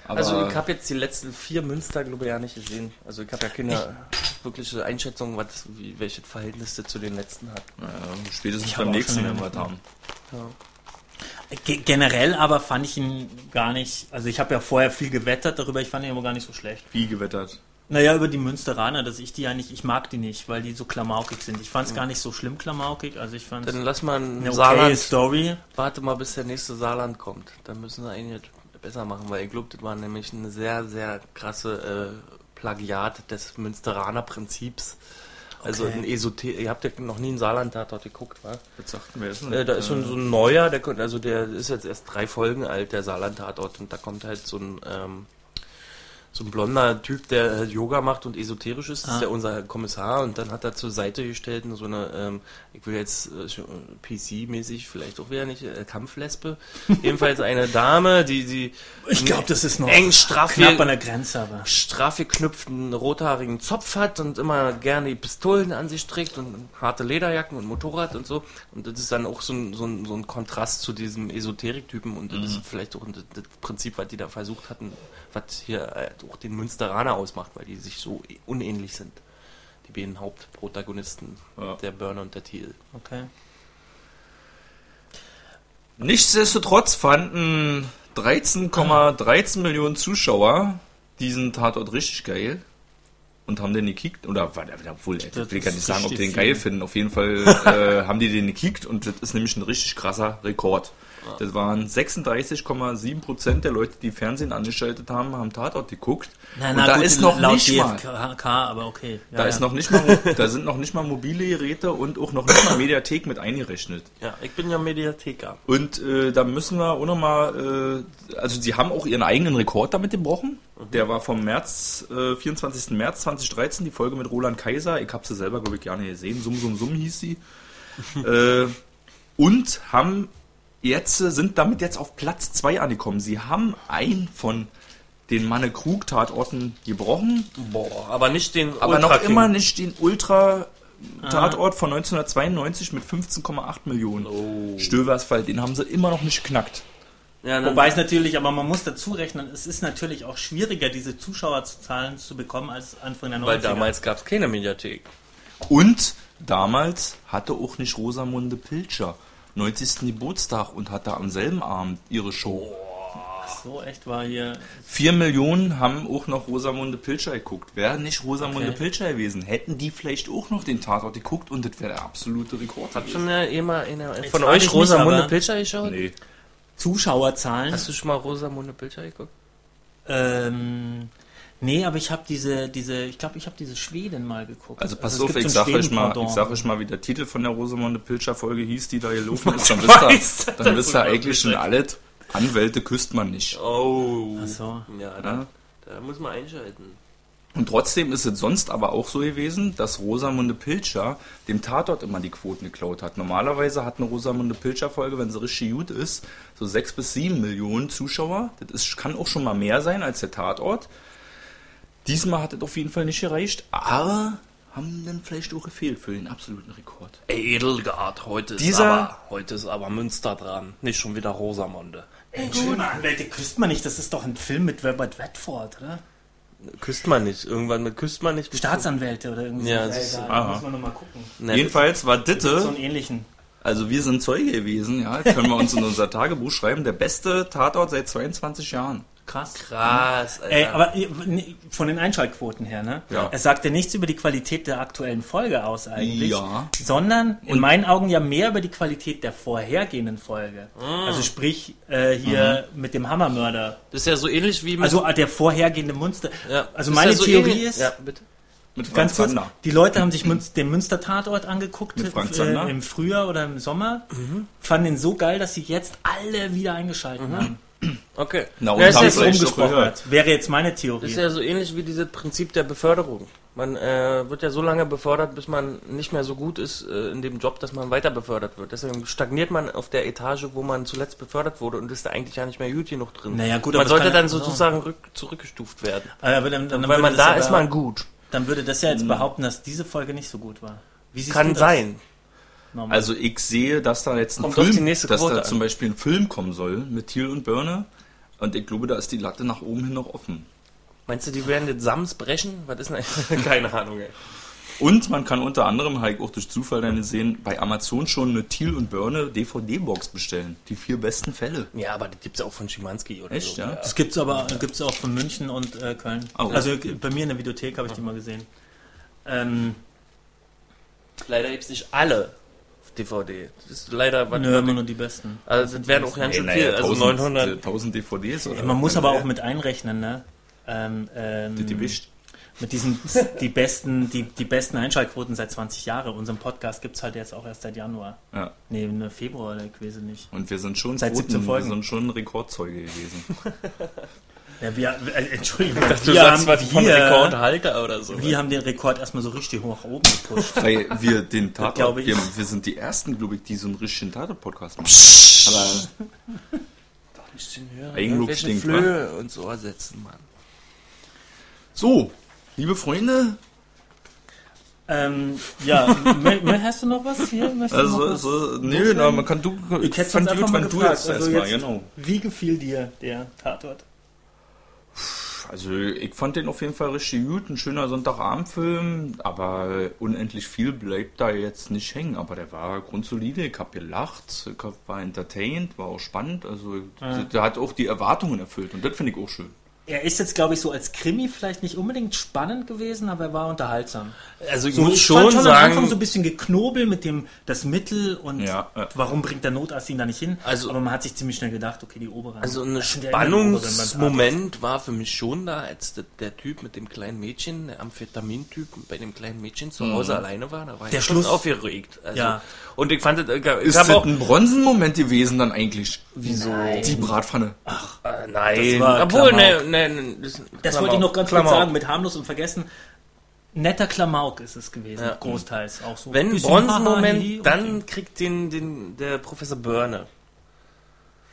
Aber Also ich habe jetzt die letzten vier Münster, glaube ich, ja nicht gesehen. Also ich habe ja keine wirkliche Einschätzung, was, wie, welches Verhältnis das zu den letzten hat. naja, spätestens Ich beim nächsten, schon wenn den- wir haben. Ge generell aber fand ich ihn gar nicht, also ich habe ja vorher viel gewettert darüber, ich fand ihn aber gar nicht so schlecht. Wie gewettert. Naja, über die Münsteraner, dass ich die ja nicht, ich mag die nicht, weil die so klamaukig sind. Ich fand es gar nicht so schlimm klamaukig, also ich fand es Dann lass mal ein eine okay Saarland. Story. Warte mal, bis der nächste Saarland kommt. Dann müssen wir eigentlich besser machen, weil ich glaube, das war nämlich eine sehr, sehr krasse äh, Plagiat des Münsteraner Prinzips. Also Okay. ein Esoter ihr habt ja noch nie einen Saarland-Tatort geguckt, wa? Was sagten wir jetzt? Äh, da ist so ein, so ein neuer, der also der ist jetzt erst drei Folgen alt, der Saarland-Tatort, und da kommt halt so ein, ähm, so ein blonder Typ, der halt Yoga macht und esoterisch ist, Ah. ist ja unser Kommissar, und dann hat er zur Seite gestellt so eine, ähm, ich will jetzt äh, schon PC-mäßig vielleicht auch wieder nicht, äh, Kampflesbe. Jedenfalls eine Dame, die, die Ich glaube, das ist noch eng straff knapp an der Grenze, aber. straff geknüpften rothaarigen Zopf hat und immer gerne die Pistolen an sich trägt und harte Lederjacken und Motorrad und so. Und das ist dann auch so ein, so ein, so ein Kontrast zu diesem Esoterik-Typen und das ist vielleicht auch das, das Prinzip, was die da versucht hatten, was hier äh, auch den Münsteraner ausmacht, weil die sich so unähnlich sind. Die beiden Hauptprotagonisten, Ja. der Burner und der Thiel. Okay. Nichtsdestotrotz fanden 13,13 Millionen Zuschauer diesen Tatort richtig geil und haben den gekickt. Oder war der, obwohl, ich will gar nicht sagen, ob die den geil finden. Auf jeden Fall äh, haben die den gekickt und das ist nämlich ein richtig krasser Rekord. Das waren 36,7 Prozent der Leute, die Fernsehen angeschaltet haben, haben Tatort geguckt. Na, und na, da gut, ist noch nicht mal, DFK, aber okay. Ja, da ja. ist noch nicht mal, da sind noch nicht mal mobile Geräte und auch noch nicht mal Mediathek mit eingerechnet. Ja, ich bin ja Mediatheker. Und äh, da müssen wir auch nochmal, äh, also sie haben auch ihren eigenen Rekord damit gebrochen. Der war vom März, äh, 24. März 2013, die Folge mit Roland Kaiser. Ich habe sie selber, glaube ich, nicht gesehen. Summ, Summ, Summ hieß sie. äh, und haben jetzt, äh, sind damit jetzt auf Platz 2 angekommen. Sie haben einen von den Manne-Krug-Tatorten gebrochen, Boah, aber nicht den aber noch Ultra-King. immer nicht den Ultra-Tatort von 1992 mit 15,8 Millionen. Oh. Stöversfall, den haben sie immer noch nicht geknackt. Ja, Wobei es natürlich, aber man muss dazu rechnen, es ist natürlich auch schwieriger, diese Zuschauerzahlen zu bekommen als Anfang der 90er. weil damals gab es keine Mediathek. Und damals hatte auch nicht Rosamunde Pilcher 90. Geburtstag und hatte am selben Abend ihre Show. So echt war hier. Vier Millionen haben auch noch Rosamunde Pilcher geguckt. Wäre nicht Rosamunde Okay. Pilcher gewesen, hätten die vielleicht auch noch den Tatort geguckt und das wäre der absolute Rekord. Hat schon einer von euch Rosamunde Pilcher geschaut? Nee. Zuschauerzahlen. Hast du schon mal Rosamunde Pilcher geguckt? Ähm, nee, aber ich habe diese, diese, ich glaube, ich habe diese Schweden mal geguckt. Also pass es auf, ich so ein sag euch mal, ich sag euch mal, wie der Titel von der Rosamunde Pilcher Folge hieß, die da gelaufen ist. Dann wisst ihr, dann wisst ihr eigentlich schon alles. Anwälte küsst man nicht. Oh. Ach so. Ja, da, Ja. da muss man einschalten. Und trotzdem ist es sonst aber auch so gewesen, dass Rosamunde Pilcher dem Tatort immer die Quoten geklaut hat. Normalerweise hat eine Rosamunde Pilcher Folge, wenn sie richtig gut ist, so sechs bis sieben Millionen Zuschauer. Das ist, kann auch schon mal mehr sein als der Tatort. Diesmal hat es auf jeden Fall nicht gereicht, aber haben dann vielleicht auch gefehlt für den absoluten Rekord. Edelgard, heute ist, Dieser- aber, heute ist aber Münster dran. Nicht schon wieder Rosamunde. Ey, Schöne Anwälte küsst man nicht, das ist doch ein Film mit Robert Redford, oder? Küsst man nicht. Irgendwann mit küsst man nicht. Staatsanwälte oder irgendwie Ja, so. das ist- egal, aha. muss man nochmal gucken. Ne, Jedenfalls war So Ditte, einen ähnlichen. also wir sind Zeuge gewesen, ja, können wir uns in unser Tagebuch schreiben, der beste Tatort seit 22 Jahren. Krass. Krass, Alter. Ey, aber äh, von den Einschaltquoten her, ne? Ja. Er sagt ja nichts über die Qualität der aktuellen Folge aus eigentlich, Ja. sondern in meinen Augen ja mehr über die Qualität der vorhergehenden Folge. Ah. Also sprich äh, hier mit dem Hammermörder. das ist ja so ähnlich wie mit... Also äh, der vorhergehende Monster. ja, also das meine ist ja so Theorie ähnlich- ist, Ja, bitte. Mit Franz Ganz kurz, Zander. die Leute haben sich Münz, den Münster-Tatort angeguckt Frank äh, im Frühjahr oder im Sommer. Fanden den so geil, dass sie jetzt alle wieder eingeschaltet haben. Okay. Na, und ja, ist, vielleicht- rumgesprochen gehört. hat. Wäre jetzt meine Theorie. ist ja so ähnlich wie dieses Prinzip der Beförderung. Man äh, wird ja so lange befördert, bis man nicht mehr so gut ist äh, in dem Job, dass man weiter befördert wird. Deswegen stagniert man auf der Etage, wo man zuletzt befördert wurde und ist da eigentlich ja nicht mehr gut genug drin. Naja, gut, man sollte dann sozusagen rück, zurückgestuft werden. aber dann, dann Weil man da aber- ist man gut. Dann würde das ja jetzt behaupten, dass diese Folge nicht so gut war. Wie siehst du Kann das? sein. Norman? Also ich sehe, dass da jetzt ein Kommt Film, die dass Quote da an. zum Beispiel ein Film kommen soll mit Thiel und Börne. Und ich glaube, da ist die Latte nach oben hin noch offen. Meinst du, die werden den Sams brechen? Was ist denn? Keine Ahnung, ey. Und man kann unter anderem, habe ich auch durch Zufall dann sehen, bei Amazon schon eine Thiel und Börne DVD-Box bestellen. Die vier besten Fälle. Ja, aber das gibt's ja auch von Schimanski oder Echt, so. ja? Das gibt's aber gibt's auch von München und äh, Köln. Oh. Also bei mir in der Videothek habe ich die mal gesehen. Ähm, Leider gibt's nicht alle DVD. Das ist leider... was- nö, immer nur die besten. Also das wären auch ganz schön viel. Also 1000, 900... äh, 1000 DVDs oder? Ja, man muss aber auch mit einrechnen, ne? Ähm, ähm, Die, die wischt. mit diesen die besten die, die besten Einschaltquoten seit 20 Jahren. Unseren Podcast gibt's halt jetzt auch erst seit Januar. Ja. Nee, ne, Februar der Quese nicht. Und wir sind schon Seit 17 Quoten, wir Folgen. sind schon Rekordzeuge gewesen. Ja, wir, äh, Entschuldigung, dass du wir, sagst, haben, was wir, Rekordhalter oder so. wir haben den Rekord erstmal so richtig hoch oben gepusht. Weil wir den Tatort, glaube ich. wir, wir sind die ersten, glaube ich, die so einen richtigen Tatort-Podcast machen. Aber Eigenlob Irgendwelche stinkt, Flöhe und so ersetzen, Mann. so, liebe Freunde, ähm, ja, hast du noch was hier? Also, was? so, nö, na, man kann du, Ich hätte fand gut, mal wenn du jetzt Also erstmal, genau. Wie gefiel dir der Tatort? Also ich fand den auf jeden Fall richtig gut, ein schöner Sonntagabendfilm, aber unendlich viel bleibt da jetzt nicht hängen. Aber der war grundsolide, ich habe gelacht, ich hab- war entertained, war auch spannend, also der hat auch die Erwartungen erfüllt. Und das finde ich auch schön. Er ist jetzt, glaube ich, so als Krimi vielleicht nicht unbedingt spannend gewesen, aber er war unterhaltsam. Also ich So, muss ich schon fand schon am Anfang sagen, so ein bisschen geknobel mit dem das Mittel und Ja, ja. warum bringt der Notarzt ihn da nicht hin? Also- aber man hat sich ziemlich schnell gedacht, okay, die Oberen. also ein Tatort. Spannungsmoment war für mich schon da, als der, der Typ mit dem kleinen Mädchen, der Amphetamin-Typ bei dem kleinen Mädchen zu Hause alleine war, da war Der ich schon Schluss- aufgeregt. Also, Ja. Und ich fand, das, äh, ich Ist habe das auch, ein Bronzenmoment gewesen dann eigentlich? Wieso? Die Bratpfanne. äh, nein, obwohl, ne, ne, das, Das wollte ich noch ganz Klamauk. kurz sagen, mit harmlos und vergessen. Netter Klamauk ist es gewesen, Ja. großteils auch so. Wenn Bronzenmoment, dann okay. kriegt den, den der Professor Börne.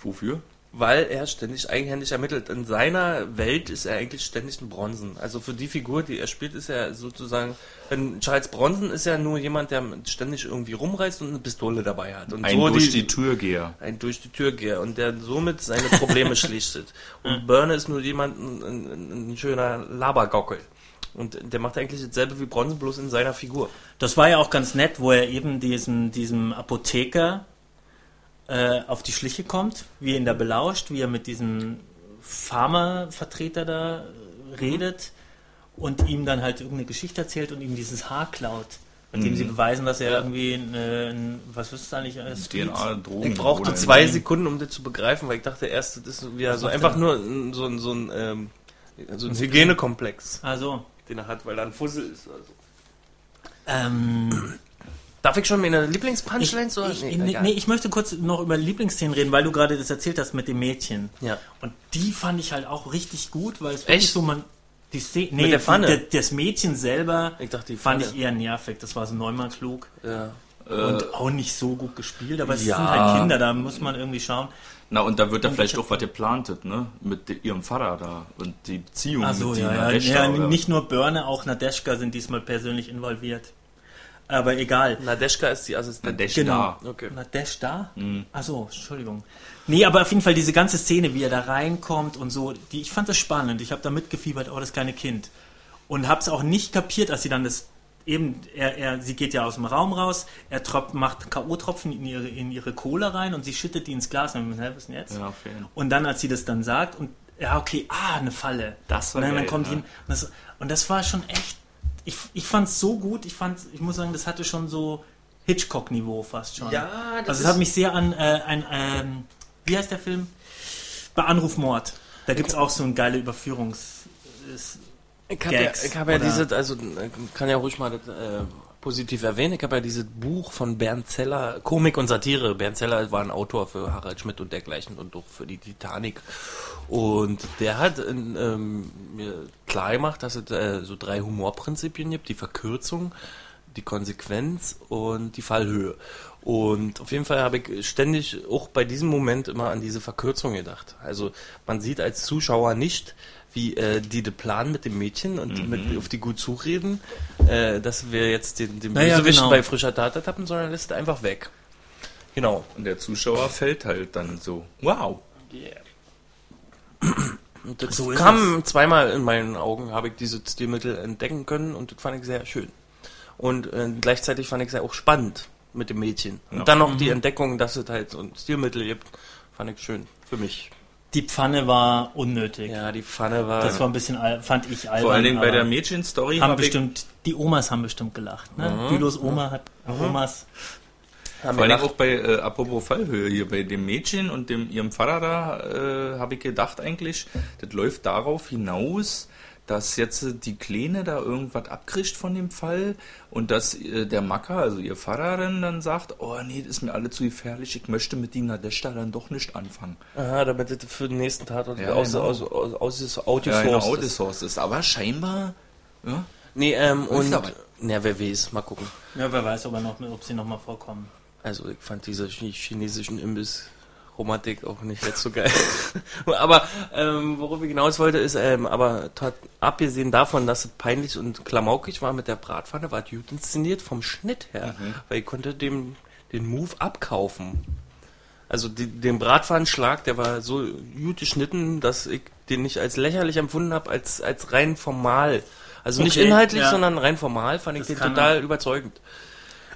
Wofür? Weil er ständig eigenhändig ermittelt. In seiner Welt ist er eigentlich ständig ein Bronzen. Also für die Figur, die er spielt, ist er sozusagen. Denn Charles Bronson ist ja nur jemand, der ständig irgendwie rumreißt und eine Pistole dabei hat. Und Ein so durch die, Türgeher. ein durch die Tür gehe und der somit seine Probleme schlichtet. Und Burner ist nur jemand, ein, ein, ein schöner Labergockel. Und der macht eigentlich dasselbe wie Bronson, bloß in seiner Figur. Das war ja auch ganz nett, wo er eben diesem, diesem Apotheker äh, auf die Schliche kommt, wie er ihn da belauscht, wie er mit diesem Pharmavertreter da äh, redet und ihm dann halt irgendeine Geschichte erzählt und ihm dieses Haar klaut, mit dem sie beweisen, dass er irgendwie ein, äh, ein was ist das eigentlich? Äh, Street- DNA, Drogen. Ich brauchte zwei Sekunden, um das zu begreifen, weil ich dachte erst, das ist wieder so einfach nur ein- so ein, so ein, ähm, so ein Hygienekomplex, Ah so. den er hat, weil da ein Fussel ist. Also. Ähm, Darf ich schon meine Lieblingspunchlines? ich, oder? ich, nee, nee, ich möchte kurz noch über Lieblingsszenen reden, weil du gerade das erzählt hast mit dem Mädchen. Ja. Und die fand ich halt auch richtig gut, weil es Echt? wirklich so man die Szene, nee, Mit der Pfanne? die- das Mädchen selber Ich dachte, die fand ich eher nervig. Das war so neunmal klug Ja. und auch nicht so gut gespielt, aber es ja. sind halt Kinder, da muss man irgendwie schauen. Na, und da wird da Und vielleicht auch was geplantet, ne? Mit de- ihrem Vater da und die Beziehung Also mit ja, die ja, ja nicht nur Börne, auch Nadeschka sind diesmal persönlich involviert. Aber egal. Nadeschka ist die Assistentin. Nadeschda. Genau. Okay. Nadesch da? Mhm. Achso, Entschuldigung. Nee, aber auf jeden Fall diese ganze Szene, wie er da reinkommt und so, die, ich fand das spannend. Ich habe da mitgefiebert, oh, das kleine Kind. Und habe es auch nicht kapiert, als sie dann das eben, er, er, sie geht ja aus dem Raum raus, er tropft, macht K.O.-Tropfen in ihre, in ihre Cola rein und sie schüttet die ins Glas. Und, hä, was denn jetzt? Ja. Und dann, als sie das dann sagt, und ja, okay, ah, eine Falle. Das war und dann, dann geil, kommt ja. hin. Und das, und das war schon echt. Ich, ich fand es so gut. Ich fand, ich muss sagen, das hatte schon so Hitchcock-Niveau fast schon. Ja, das Also es hat mich sehr an äh, ein, ähm, wie heißt der Film? Bei Anruf Mord. Da gibt es auch so eine geile Überführungs. Ich habe ja, Gags, ich hab ja oder? diese, also äh, kann ja ruhig mal das, äh, positiv erwähnen, ich habe ja dieses Buch von Bernd Zeller, Komik und Satire. Bernd Zeller war ein Autor für Harald Schmidt und dergleichen und auch für die Titanic. Und der hat in, ähm, mir klar gemacht, dass es äh, so drei Humorprinzipien gibt, die Verkürzung, die Konsequenz und die Fallhöhe. Und auf jeden Fall habe ich ständig auch bei diesem Moment immer an diese Verkürzung gedacht. Also man sieht als Zuschauer nicht, wie äh, die de Plan mit dem Mädchen und mit, auf die gut zureden, äh, dass wir jetzt den, den Naja, Bösewicht genau. bei frischer Tat tappen, sondern lässt einfach weg. Genau. Und der Zuschauer fällt halt dann so. Wow. Und das So kam zweimal in meinen Augen, habe ich diese Stilmittel entdecken können und das fand ich sehr schön. Und äh, gleichzeitig fand ich es ja auch spannend mit dem Mädchen. Ja. Und dann noch die Entdeckung, dass es halt so ein Stilmittel gibt, fand ich schön. Für mich. Die Pfanne war unnötig. Ja, die Pfanne war. Das war ein bisschen, fand ich albern. Vor allen Dingen bei der Mädchenstory haben hab ich, bestimmt, die Omas haben bestimmt gelacht. Ne? Mhm. Bülows Oma hat Omas. haben vor allen Dingen gedacht, auch bei, äh, apropos Fallhöhe hier, bei dem Mädchen und dem ihrem Vater da, äh, habe ich gedacht eigentlich, das läuft darauf hinaus, dass jetzt äh, die Kleine da irgendwas abkriegt von dem Fall und dass äh, der Macker, also ihr Vater dann, sagt, oh nee, das ist mir alle zu gefährlich, ich möchte mit die Nadeshda dann doch nicht anfangen. aha, damit das für den nächsten Tatort Ja, aus, genau. aus, aus, aus, aus Ja, genau, ist. Aber scheinbar, ja, Nee, ähm, und, aber. na, wer weiß, mal gucken. Ja, wer weiß, ob, er noch, ob sie nochmal vorkommen. Also ich fand diese chi- chinesischen Imbiss-Romantik auch nicht jetzt so geil. aber ähm, worauf ich hinaus wollte, ist, ähm, aber abgesehen davon, dass es peinlich und klamaukig war mit der Bratpfanne, war es gut inszeniert vom Schnitt her, weil ich konnte dem den Move abkaufen. Also die, den Bratpfannenschlag, der war so gut geschnitten, dass ich den nicht als lächerlich empfunden habe, als, als rein formal. Also nicht Okay, inhaltlich, ja. sondern rein formal fand ich Das den total überzeugend.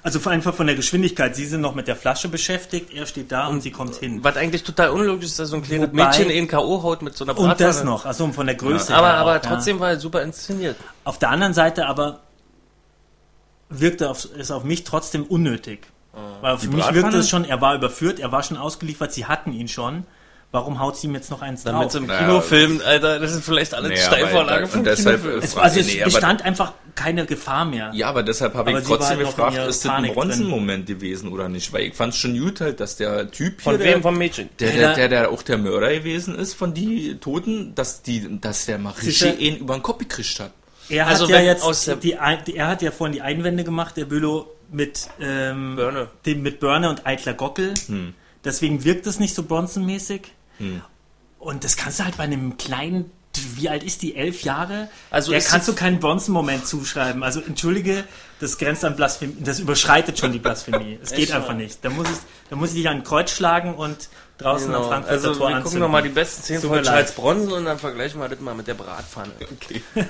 Also einfach von der Geschwindigkeit. Sie sind noch mit der Flasche beschäftigt, er steht da und, sie kommt hin. Was eigentlich total unlogisch ist, dass so ein kleines Wobei- Mädchen in K.O. haut mit so einer Und Bratpfanne. das noch, also von der Größe. Aber, her aber auch, ja. trotzdem war er super inszeniert. Auf der anderen Seite aber wirkte auf, es auf mich trotzdem unnötig. Weil für Die mich wirkte Bratpfanne? es schon, er war überführt, er war schon ausgeliefert, sie hatten ihn schon. Warum haut sie ihm jetzt noch eins Damit drauf? so im Naja, Kinofilm, Alter, das sind vielleicht alle Naja, Steilvorlagen vom und deshalb, Kinofilm. äh, es, also es bestand einfach keine Gefahr mehr. Ja, aber deshalb habe ich trotzdem halt gefragt, ist das ein. Bronzenmoment gewesen oder nicht? Weil ich fand es schon gut halt, dass der Typ hier, Von der, wem? Vom Mädchen. der, der, der, der auch der Mörder gewesen ist von die Toten, dass die, dass der Sicher. ihn über den Kopf gekriegt hat. Er Also hat ja wenn jetzt aus der- die, er hat ja vorhin die Einwände gemacht, der Bülow mit ähm, Börne. Dem, mit Börne und Eitler Gockel. Hm. Deswegen wirkt es nicht so Bronzenmäßig. Und das kannst du halt bei einem kleinen, wie alt ist die? Elf Jahre? Also der kannst du keinen Bronzenmoment zuschreiben. Also entschuldige, das grenzt an Blasphemie, das überschreitet schon die Blasphemie. Es geht einfach nicht. Da muss ich, da muss ich dich an ein Kreuz schlagen und draußen am Genau. Frankfurter Also Tor wir gucken anzünden. nochmal die besten 10 Tut von. Charles Bronson und dann vergleichen wir das mal mit der Bratpfanne. Okay.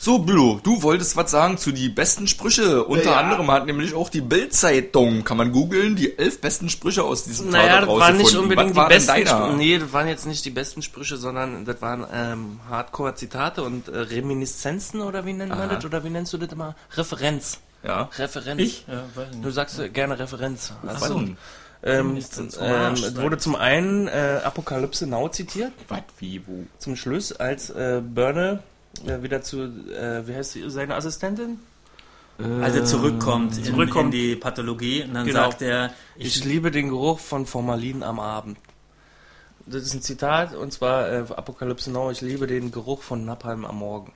So, Bülow, du wolltest was sagen zu die besten Sprüche. Unter Ja. anderem hat nämlich auch die Bild-Zeitung, kann man googeln, die elf besten Sprüche aus diesem Naja, Tatort das waren nicht unbedingt was die besten? Sprüche. Nee, das waren jetzt nicht die besten Sprüche, sondern das waren ähm, Hardcore-Zitate und äh, Reminiszenzen oder wie nennt man Aha. das? Oder wie nennst du das immer? Referenz. Ja. Referenz. Ich? Ja, weiß nicht. Du sagst äh, gerne Referenz. Was Also, denn? ähm, Reminiszenz. ähm, Hommage, es wurde zum einen äh, Apokalypse Now zitiert, Was, wie, wo? zum Schluss, als äh, Börne äh, wieder zu, äh, wie heißt die, seine Assistentin? Als er zurückkommt, in, Zurückkommt. in die Pathologie und dann Genau. sagt er, Ich liebe den Geruch von Formalin am Abend. Das ist ein Zitat und zwar äh, Apokalypse Now. Ich liebe den Geruch von Napalm am Morgen.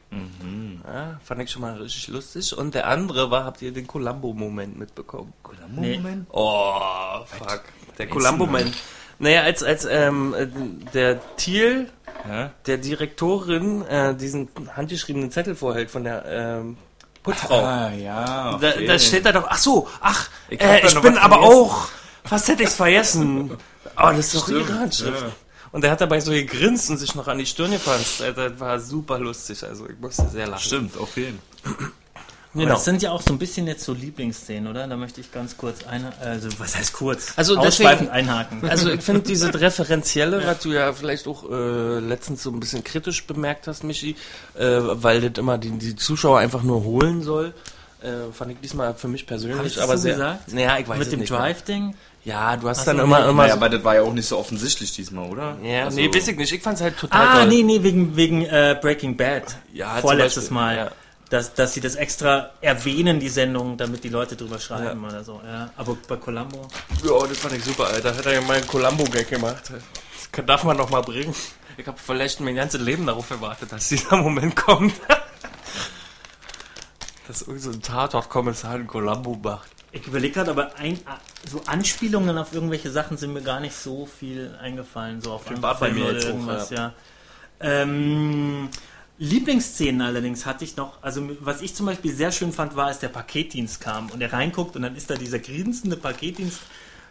Ja, fand ich schon mal richtig lustig. Und der andere war, habt ihr den Columbo-Moment mitbekommen? Nee. Moment. Oh, fuck. Der Columbo-Moment. Naja, als, als ähm, äh, der Thiel Ja? der Direktorin äh, diesen handgeschriebenen Zettel vorhält von der ähm, Putzfrau. Ah, ja. Da, okay. da steht da doch, ach so, ach, Ich ich, äh, ich bin aber vergessen. auch, fast hätte ich's vergessen. Oh, das ist doch Stimmt, ihre Handschrift. ja. Und er hat dabei so gegrinst und sich noch an die Stirn gefasst. Das war super lustig, also ich musste sehr lachen. Stimmt, auf jeden Aber Genau. Das sind ja auch so ein bisschen jetzt so Lieblingsszenen, oder? Da möchte ich ganz kurz eine, also was heißt kurz? Also deswegen- einhaken. Also ich finde diese Referenzielle, was du ja vielleicht auch äh, letztens so ein bisschen kritisch bemerkt hast, Michi, äh, weil das immer die, die Zuschauer einfach nur holen soll. Äh, fand ich diesmal für mich persönlich, aber so sehr. gesagt? Naja, ich weiß Mit es dem nicht. Drive-Ding? Ja, du hast Ach dann immer, nee. immer Naja, so, aber das war ja auch nicht so offensichtlich diesmal, oder? Ja, Also- nee, weiß ich nicht. Ich fand's halt total Ah, toll. nee, nee, wegen, wegen äh, Breaking Bad. Ja, Vorletztes Mal. ja. Dass, dass sie das extra erwähnen, die Sendung, damit die Leute drüber schreiben oder so. Ja. Aber bei Columbo. Ja, das fand ich super, Alter. Hat er ja mal einen Columbo-Gag gemacht. Das kann- darf man noch mal bringen. Ich habe vielleicht mein ganzes Leben darauf gewartet, dass dieser Moment kommt. dass irgend so ein Tatort-Kommissar einen Columbo macht. Ich überlege gerade, aber ein, so Anspielungen auf irgendwelche Sachen sind mir gar nicht so viel eingefallen. So auf war bei mir auch, irgendwas, ja. Ähm, Lieblingsszenen allerdings hatte ich noch, also was ich zum Beispiel sehr schön fand, war, als der Paketdienst kam und er reinguckt und dann ist da dieser grinsende Paketdienst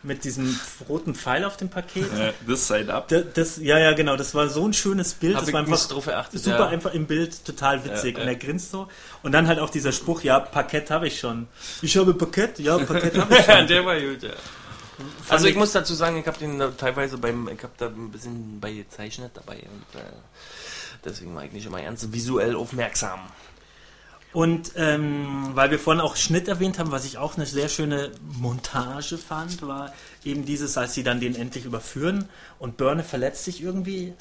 mit diesem roten Pfeil auf dem Paket. This side up. Das, das, ja, ja, genau. Das war so ein schönes Bild. Hab das ich war einfach drauf geachtet, super ja. einfach im Bild, total witzig. Ja, Und ja. er grinst so. Und dann halt auch dieser Spruch, ja, Parkett habe ich schon. Ich habe Parkett, ja, Parkett habe ich Ja, schon. der war gut, ja. Also ich ich- muss dazu sagen, ich habe den da teilweise beim, ich habe da ein bisschen bei gezeichnet dabei und äh, deswegen war ich nicht immer ernst visuell aufmerksam. Und ähm, weil wir vorhin auch Schnitt erwähnt haben, was ich auch eine sehr schöne Montage fand, war eben dieses, als sie dann den endlich überführen und Börne verletzt sich irgendwie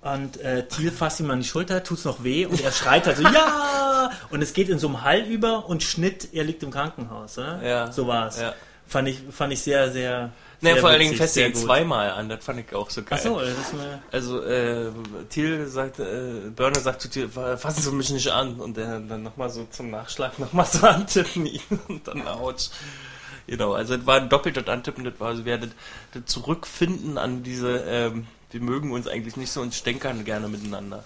und äh, Thiel fasst ihm an die Schulter, tut's noch weh und er schreit also ja und es geht in so einem Hall über und Schnitt, er liegt im Krankenhaus, oder? Ja. So war's. Ja. Fand ich fand ich sehr sehr Ne, vor allen Dingen fest ihn zweimal an, das fand ich auch so geil. Achso, das ist mir Also, äh, Thiel sagt, äh, Burner sagt zu Thiel, fassen Sie mich nicht an. Und der dann nochmal so zum Nachschlag nochmal so antippen ihn und dann ouch. Genau, also es war ein doppeltes Antippen, das war, also wir das, das Zurückfinden an diese, ähm, wir mögen uns eigentlich nicht so und stänkern gerne miteinander.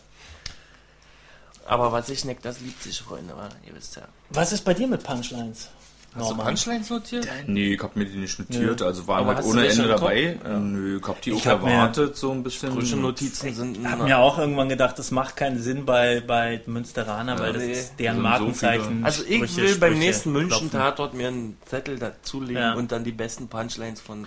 Aber was ich neckt, das liebt sich, Freunde, ihr wisst ja. Was ist bei dir mit Punchlines? Hast du Punchlines notiert? Nee, ich hab mir die nicht notiert, also waren Aber halt ohne Ende dabei. Ja. Nö, ich hab die Ich auch hab erwartet, so ein bisschen. Frische Notizen sind Ich habe mir auch irgendwann gedacht, das macht keinen Sinn bei, bei Münsteraner, weil das nee. ist deren so Markenzeichen. viele. Also ich Sprüche, will beim Sprüche nächsten. München-Tatort mir einen Zettel dazulegen Ja. und dann die besten Punchlines von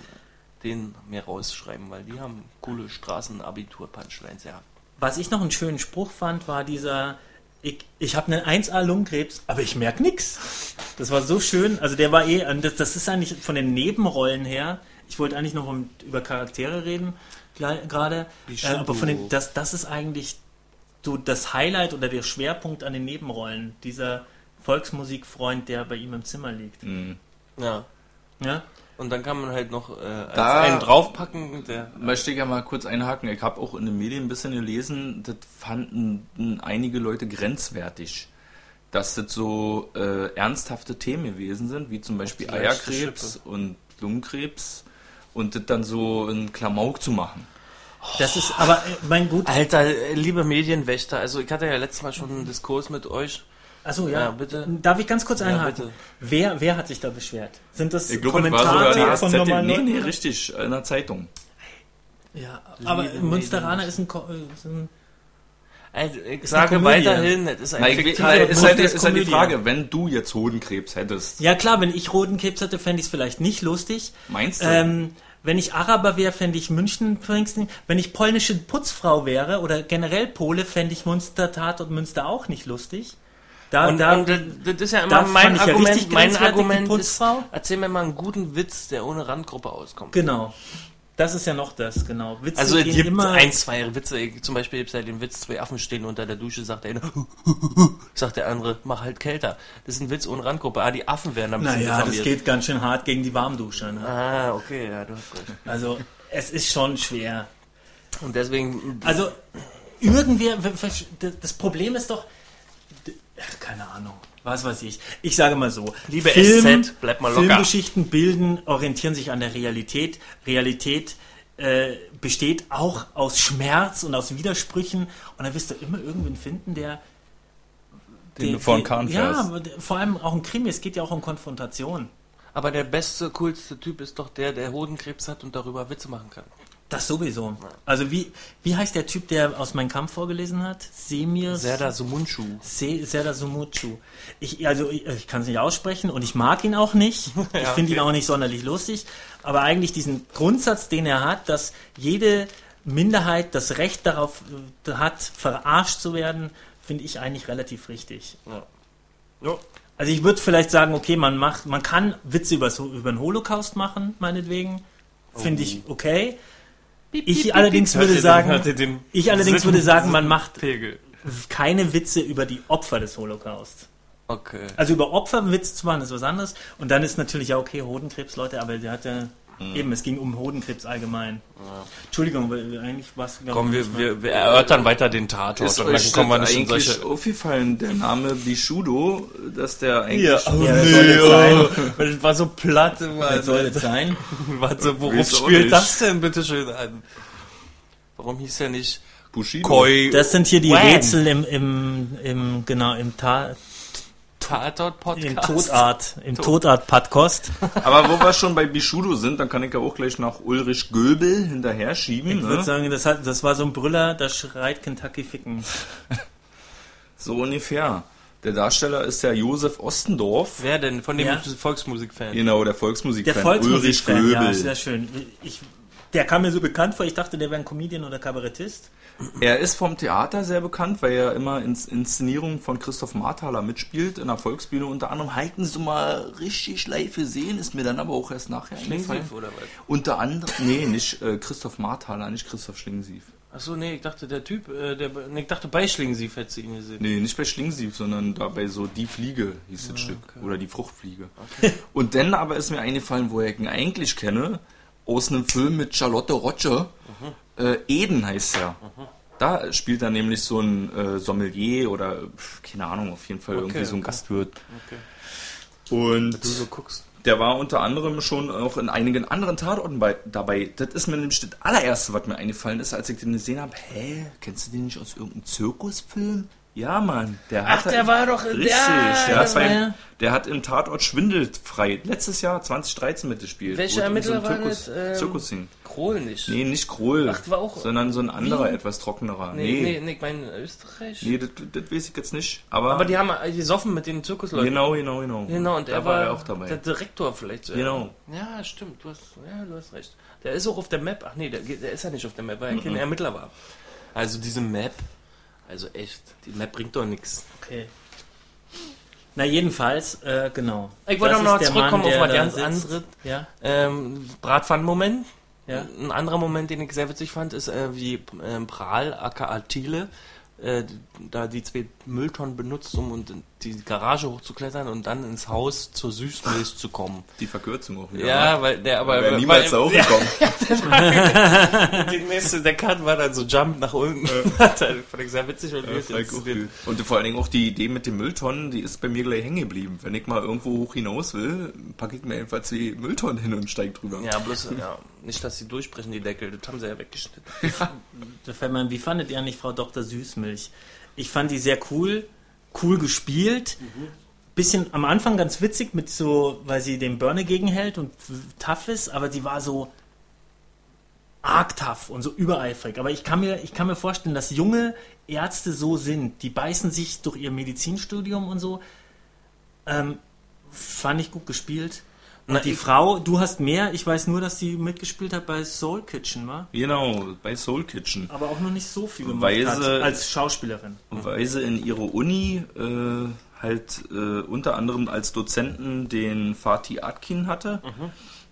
denen mir rausschreiben, weil die haben coole Straßenabitur-Punchlines, ja. Was ich noch einen schönen Spruch fand, war dieser, ich, ich habe einen 1A Lungenkrebs, aber ich merke nichts. Das war so schön. Also der war eh, das, das ist eigentlich von den Nebenrollen her. Ich wollte eigentlich noch um, über Charaktere reden gerade, Wie äh, aber von den, das, das ist eigentlich so das Highlight oder der Schwerpunkt an den Nebenrollen. Dieser Volksmusikfreund, der bei ihm im Zimmer liegt. Mhm. Ja. Ja? Und dann kann man halt noch äh, einen draufpacken, der Möchte ich ja mal kurz einhaken. Ich habe auch in den Medien ein bisschen gelesen, das fanden einige Leute grenzwertig. Dass das so äh, ernsthafte Themen gewesen sind, wie zum Beispiel Eierkrebs und Lungenkrebs und das dann so in Klamauk zu machen. Das ist, aber äh, mein gut. Alter, liebe Medienwächter, also ich hatte ja letztes Mal schon einen Diskurs mit euch. Achso, ja. Ja, bitte. Darf ich ganz kurz Ja, einhaken? bitte. wer, wer hat sich da beschwert? Sind das Ich glaube, das war Kommentare sogar von normalen Nee, Leuten? nee, richtig, in der Zeitung. Ja, aber Liebe Münsteraner ist ein, Ko- äh, ist ein Also ich Ist sage weiterhin, es ist ein äh, ist, halt, ist halt die. Frage, wenn du jetzt Hodenkrebs hättest, Ja klar, wenn ich roten Krebs hätte, fände ich es vielleicht nicht lustig. meinst du? Ähm, wenn ich Araber wäre, fände ich München Pfingsten. Wenn ich polnische Putzfrau wäre oder generell Pole, fände ich Münster Tat und Münster auch nicht lustig. Da, Und, da, und das, ist ja immer mein ja Argument. richtig mein Argument ist, erzähl mir mal einen guten Witz, der ohne Randgruppe auskommt. genau. Das ist ja noch das, genau. Witze Also es gibt immer ein, zwei Witze. Zum Beispiel gibt es ja den Witz, zwei Affen stehen unter der Dusche, sagt der eine, sagt der andere, mach halt kälter. Das ist ein Witz ohne Randgruppe. Ah, die Affen werden ein bisschen Naja, das geht ganz schön hart gegen die Warmdusche. Ne? Ah, okay, ja, du hast recht. Also, es ist schon schwer. Und deswegen, Also, irgendwer, das Problem ist doch, ach, keine Ahnung, was weiß ich. Ich sage mal so, Liebe SZ, bleib mal locker. Filmgeschichten bilden, orientieren sich an der Realität. Realität äh, besteht auch aus Schmerz und aus Widersprüchen und dann wirst du immer irgendwen finden, der Den du vor den Kahn Ja, der- vor allem auch ein Krimi, es geht ja auch um Konfrontation. aber der beste, coolste Typ ist doch der, der Hodenkrebs hat und darüber Witze machen kann. Das sowieso. Also wie, wie heißt der Typ, der aus meinem Kampf vorgelesen hat? Semir Serdar Sumunchu. Se Serdar Sumucu. Ich, also ich, ich kann es nicht aussprechen und ich mag ihn auch nicht. Ich Ja, finde ihn okay. auch nicht sonderlich lustig. Aber eigentlich diesen Grundsatz, den er hat, dass jede Minderheit das Recht darauf äh, hat, verarscht zu werden, finde ich eigentlich relativ richtig. Ja. Jo. Also ich würde vielleicht sagen, okay, man macht, man kann Witze über, über den Holocaust machen, meinetwegen. Finde ich okay. Ich allerdings würde sagen, ich allerdings würde sagen, man macht Pegel. keine Witze über die Opfer des Holocaust. Okay. Also über Opfer Witze zu machen, ist was anderes. Und dann ist natürlich ja okay, Hodenkrebs, Leute, aber der hat ja Mhm. eben, es ging um Hodenkrebs allgemein. Entschuldigung, weil eigentlich war es Komm, wir, wir, wir erörtern weiter den Tatort Ist und dann euch kommen wir das nicht in eigentlich solche... aufgefallen, der Name Bishudo, dass der eigentlich... Ja, oh Ja, nee, soll jetzt sein. oh, weil das war so platt immer. Was soll das sein? Warte, worauf spielt das denn bitte schön an? Warum hieß er nicht Bushido. Koi Das sind hier die. Rätsel im, im, im, genau, im, Ta Tatort-Podcast? im Todart, im Todart-Podcast. Aber wo wir schon bei Bishudo sind, dann kann ich ja auch gleich nach Ulrich Göbel hinterher schieben. Ich würde Ne? sagen, das, hat, das war so ein Brüller, da schreit Kentucky ficken. So ungefähr. Der Darsteller ist der Josef Ostendorf. Wer denn? Von dem Ja. Volksmusikfan? Genau, der Volksmusikfan. Der Volksmusikfan, Ulrich ja, Göbel. sehr schön. Ich, der kam mir so bekannt vor, ich dachte, der wäre ein Comedian oder Kabarettist. Er ist vom Theater sehr bekannt, weil er immer in Inszenierungen von Christoph Marthaler mitspielt, in der Volksbühne unter anderem. Halten Sie mal richtig live gesehen, ist mir dann aber auch erst nachher eingefallen. Schlingensief oder was? Unter anderem, nee, nicht äh, Christoph Marthaler, nicht Christoph Schlingensief. Achso, nee, ich dachte, der Typ, äh, der, nee, ich dachte, bei Schlingensief hättest du ihn gesehen. Nee, nicht bei Schlingensief, sondern da bei so Die Fliege hieß das Stück. Oder Die Fruchtfliege. Und dann aber ist mir eingefallen, woher ich ihn eigentlich kenne, aus einem Film mit Charlotte Roger. Äh, Eden heißt er. Da spielt er nämlich so ein äh, Sommelier oder, keine Ahnung, auf jeden Fall irgendwie so ein okay. Gastwirt. Okay. Und so der war unter anderem schon auch in einigen anderen Tatorten bei, dabei. Das ist mir nämlich das allererste, was mir eingefallen ist, als ich den gesehen habe. Hä, kennst du den nicht aus irgendeinem Zirkusfilm? Ja, Mann. Der Ach, hat der war doch... Richtig, ja, der, hat beim, ja- der hat im Tatort schwindelfrei letztes Jahr 2013 mitgespielt. Welcher in so Ermittler war Zirkus, das? Ähm, Zirkus hing. Krohl nicht. Nee, nicht Krohl, Ach, war auch- sondern so ein anderer, Wien? etwas trockenerer. nee, Nee, nee, nee, ich meine Österreich. nee, das, das weiß ich jetzt nicht. Aber, Aber die haben äh, gesoffen mit den Zirkusleuten. genau, genau, genau. Genau, und da er war war, er auch dabei. der Direktor vielleicht. äh, Genau. Ja, stimmt, du hast, ja, du hast recht. Der ist auch auf der Map. Ach nee, der, der ist ja nicht auf der Map, weil er kein Ermittler war. Also diese Map, also echt, die Map bringt doch nichts. Okay. Na, jedenfalls, äh, genau. Ich wollte Das noch zurückkommen Mann, auf was ganz anderes. Ja, Ähm, Bratpfannen-Moment. ja. Ein anderer Moment, den ich sehr witzig fand, ist, äh, wie ähm, Prahl, aka Thiele, äh, da die zwei Mülltonnen benutzt, um und die Garage hochzuklettern und dann ins Haus zur Süßmilch zu kommen. Die Verkürzung auch wieder. Ja, weil der aber... Wäre niemals da hochgekommen. Die nächste, der Cut war dann so Jump nach unten. das fand ich sehr witzig und Ja. Und vor allen Dingen auch die Idee mit den Mülltonnen, die ist bei mir gleich hängen geblieben. Wenn ich mal irgendwo hoch hinaus will, packe ich mir einfach zwei Mülltonnen hin und steige drüber. Ja, bloß, ja, nicht, dass sie durchbrechen, die Deckel. Das haben sie ja weggeschnitten. Ein, wie fandet ihr eigentlich Frau Dr. Süßmilch? Ich fand die sehr cool, cool gespielt. Bisschen am Anfang ganz witzig mit so, weil sie dem Burner gegenhält und tough ist, aber die war so arg tough und so übereifrig. Aber ich kann mir, ich kann mir vorstellen, dass junge Ärzte so sind. Die beißen sich durch ihr Medizinstudium und so. Ähm, fand ich gut gespielt. Na, die Frau, du hast mehr. Ich weiß nur, dass sie mitgespielt hat bei Soul Kitchen, war? Genau, bei Soul Kitchen. aber auch noch nicht so viel gemacht Weil hat sie- als Schauspielerin. Weil sie in ihre Uni äh, halt äh, unter anderem als Dozenten den Fatih Atkin hatte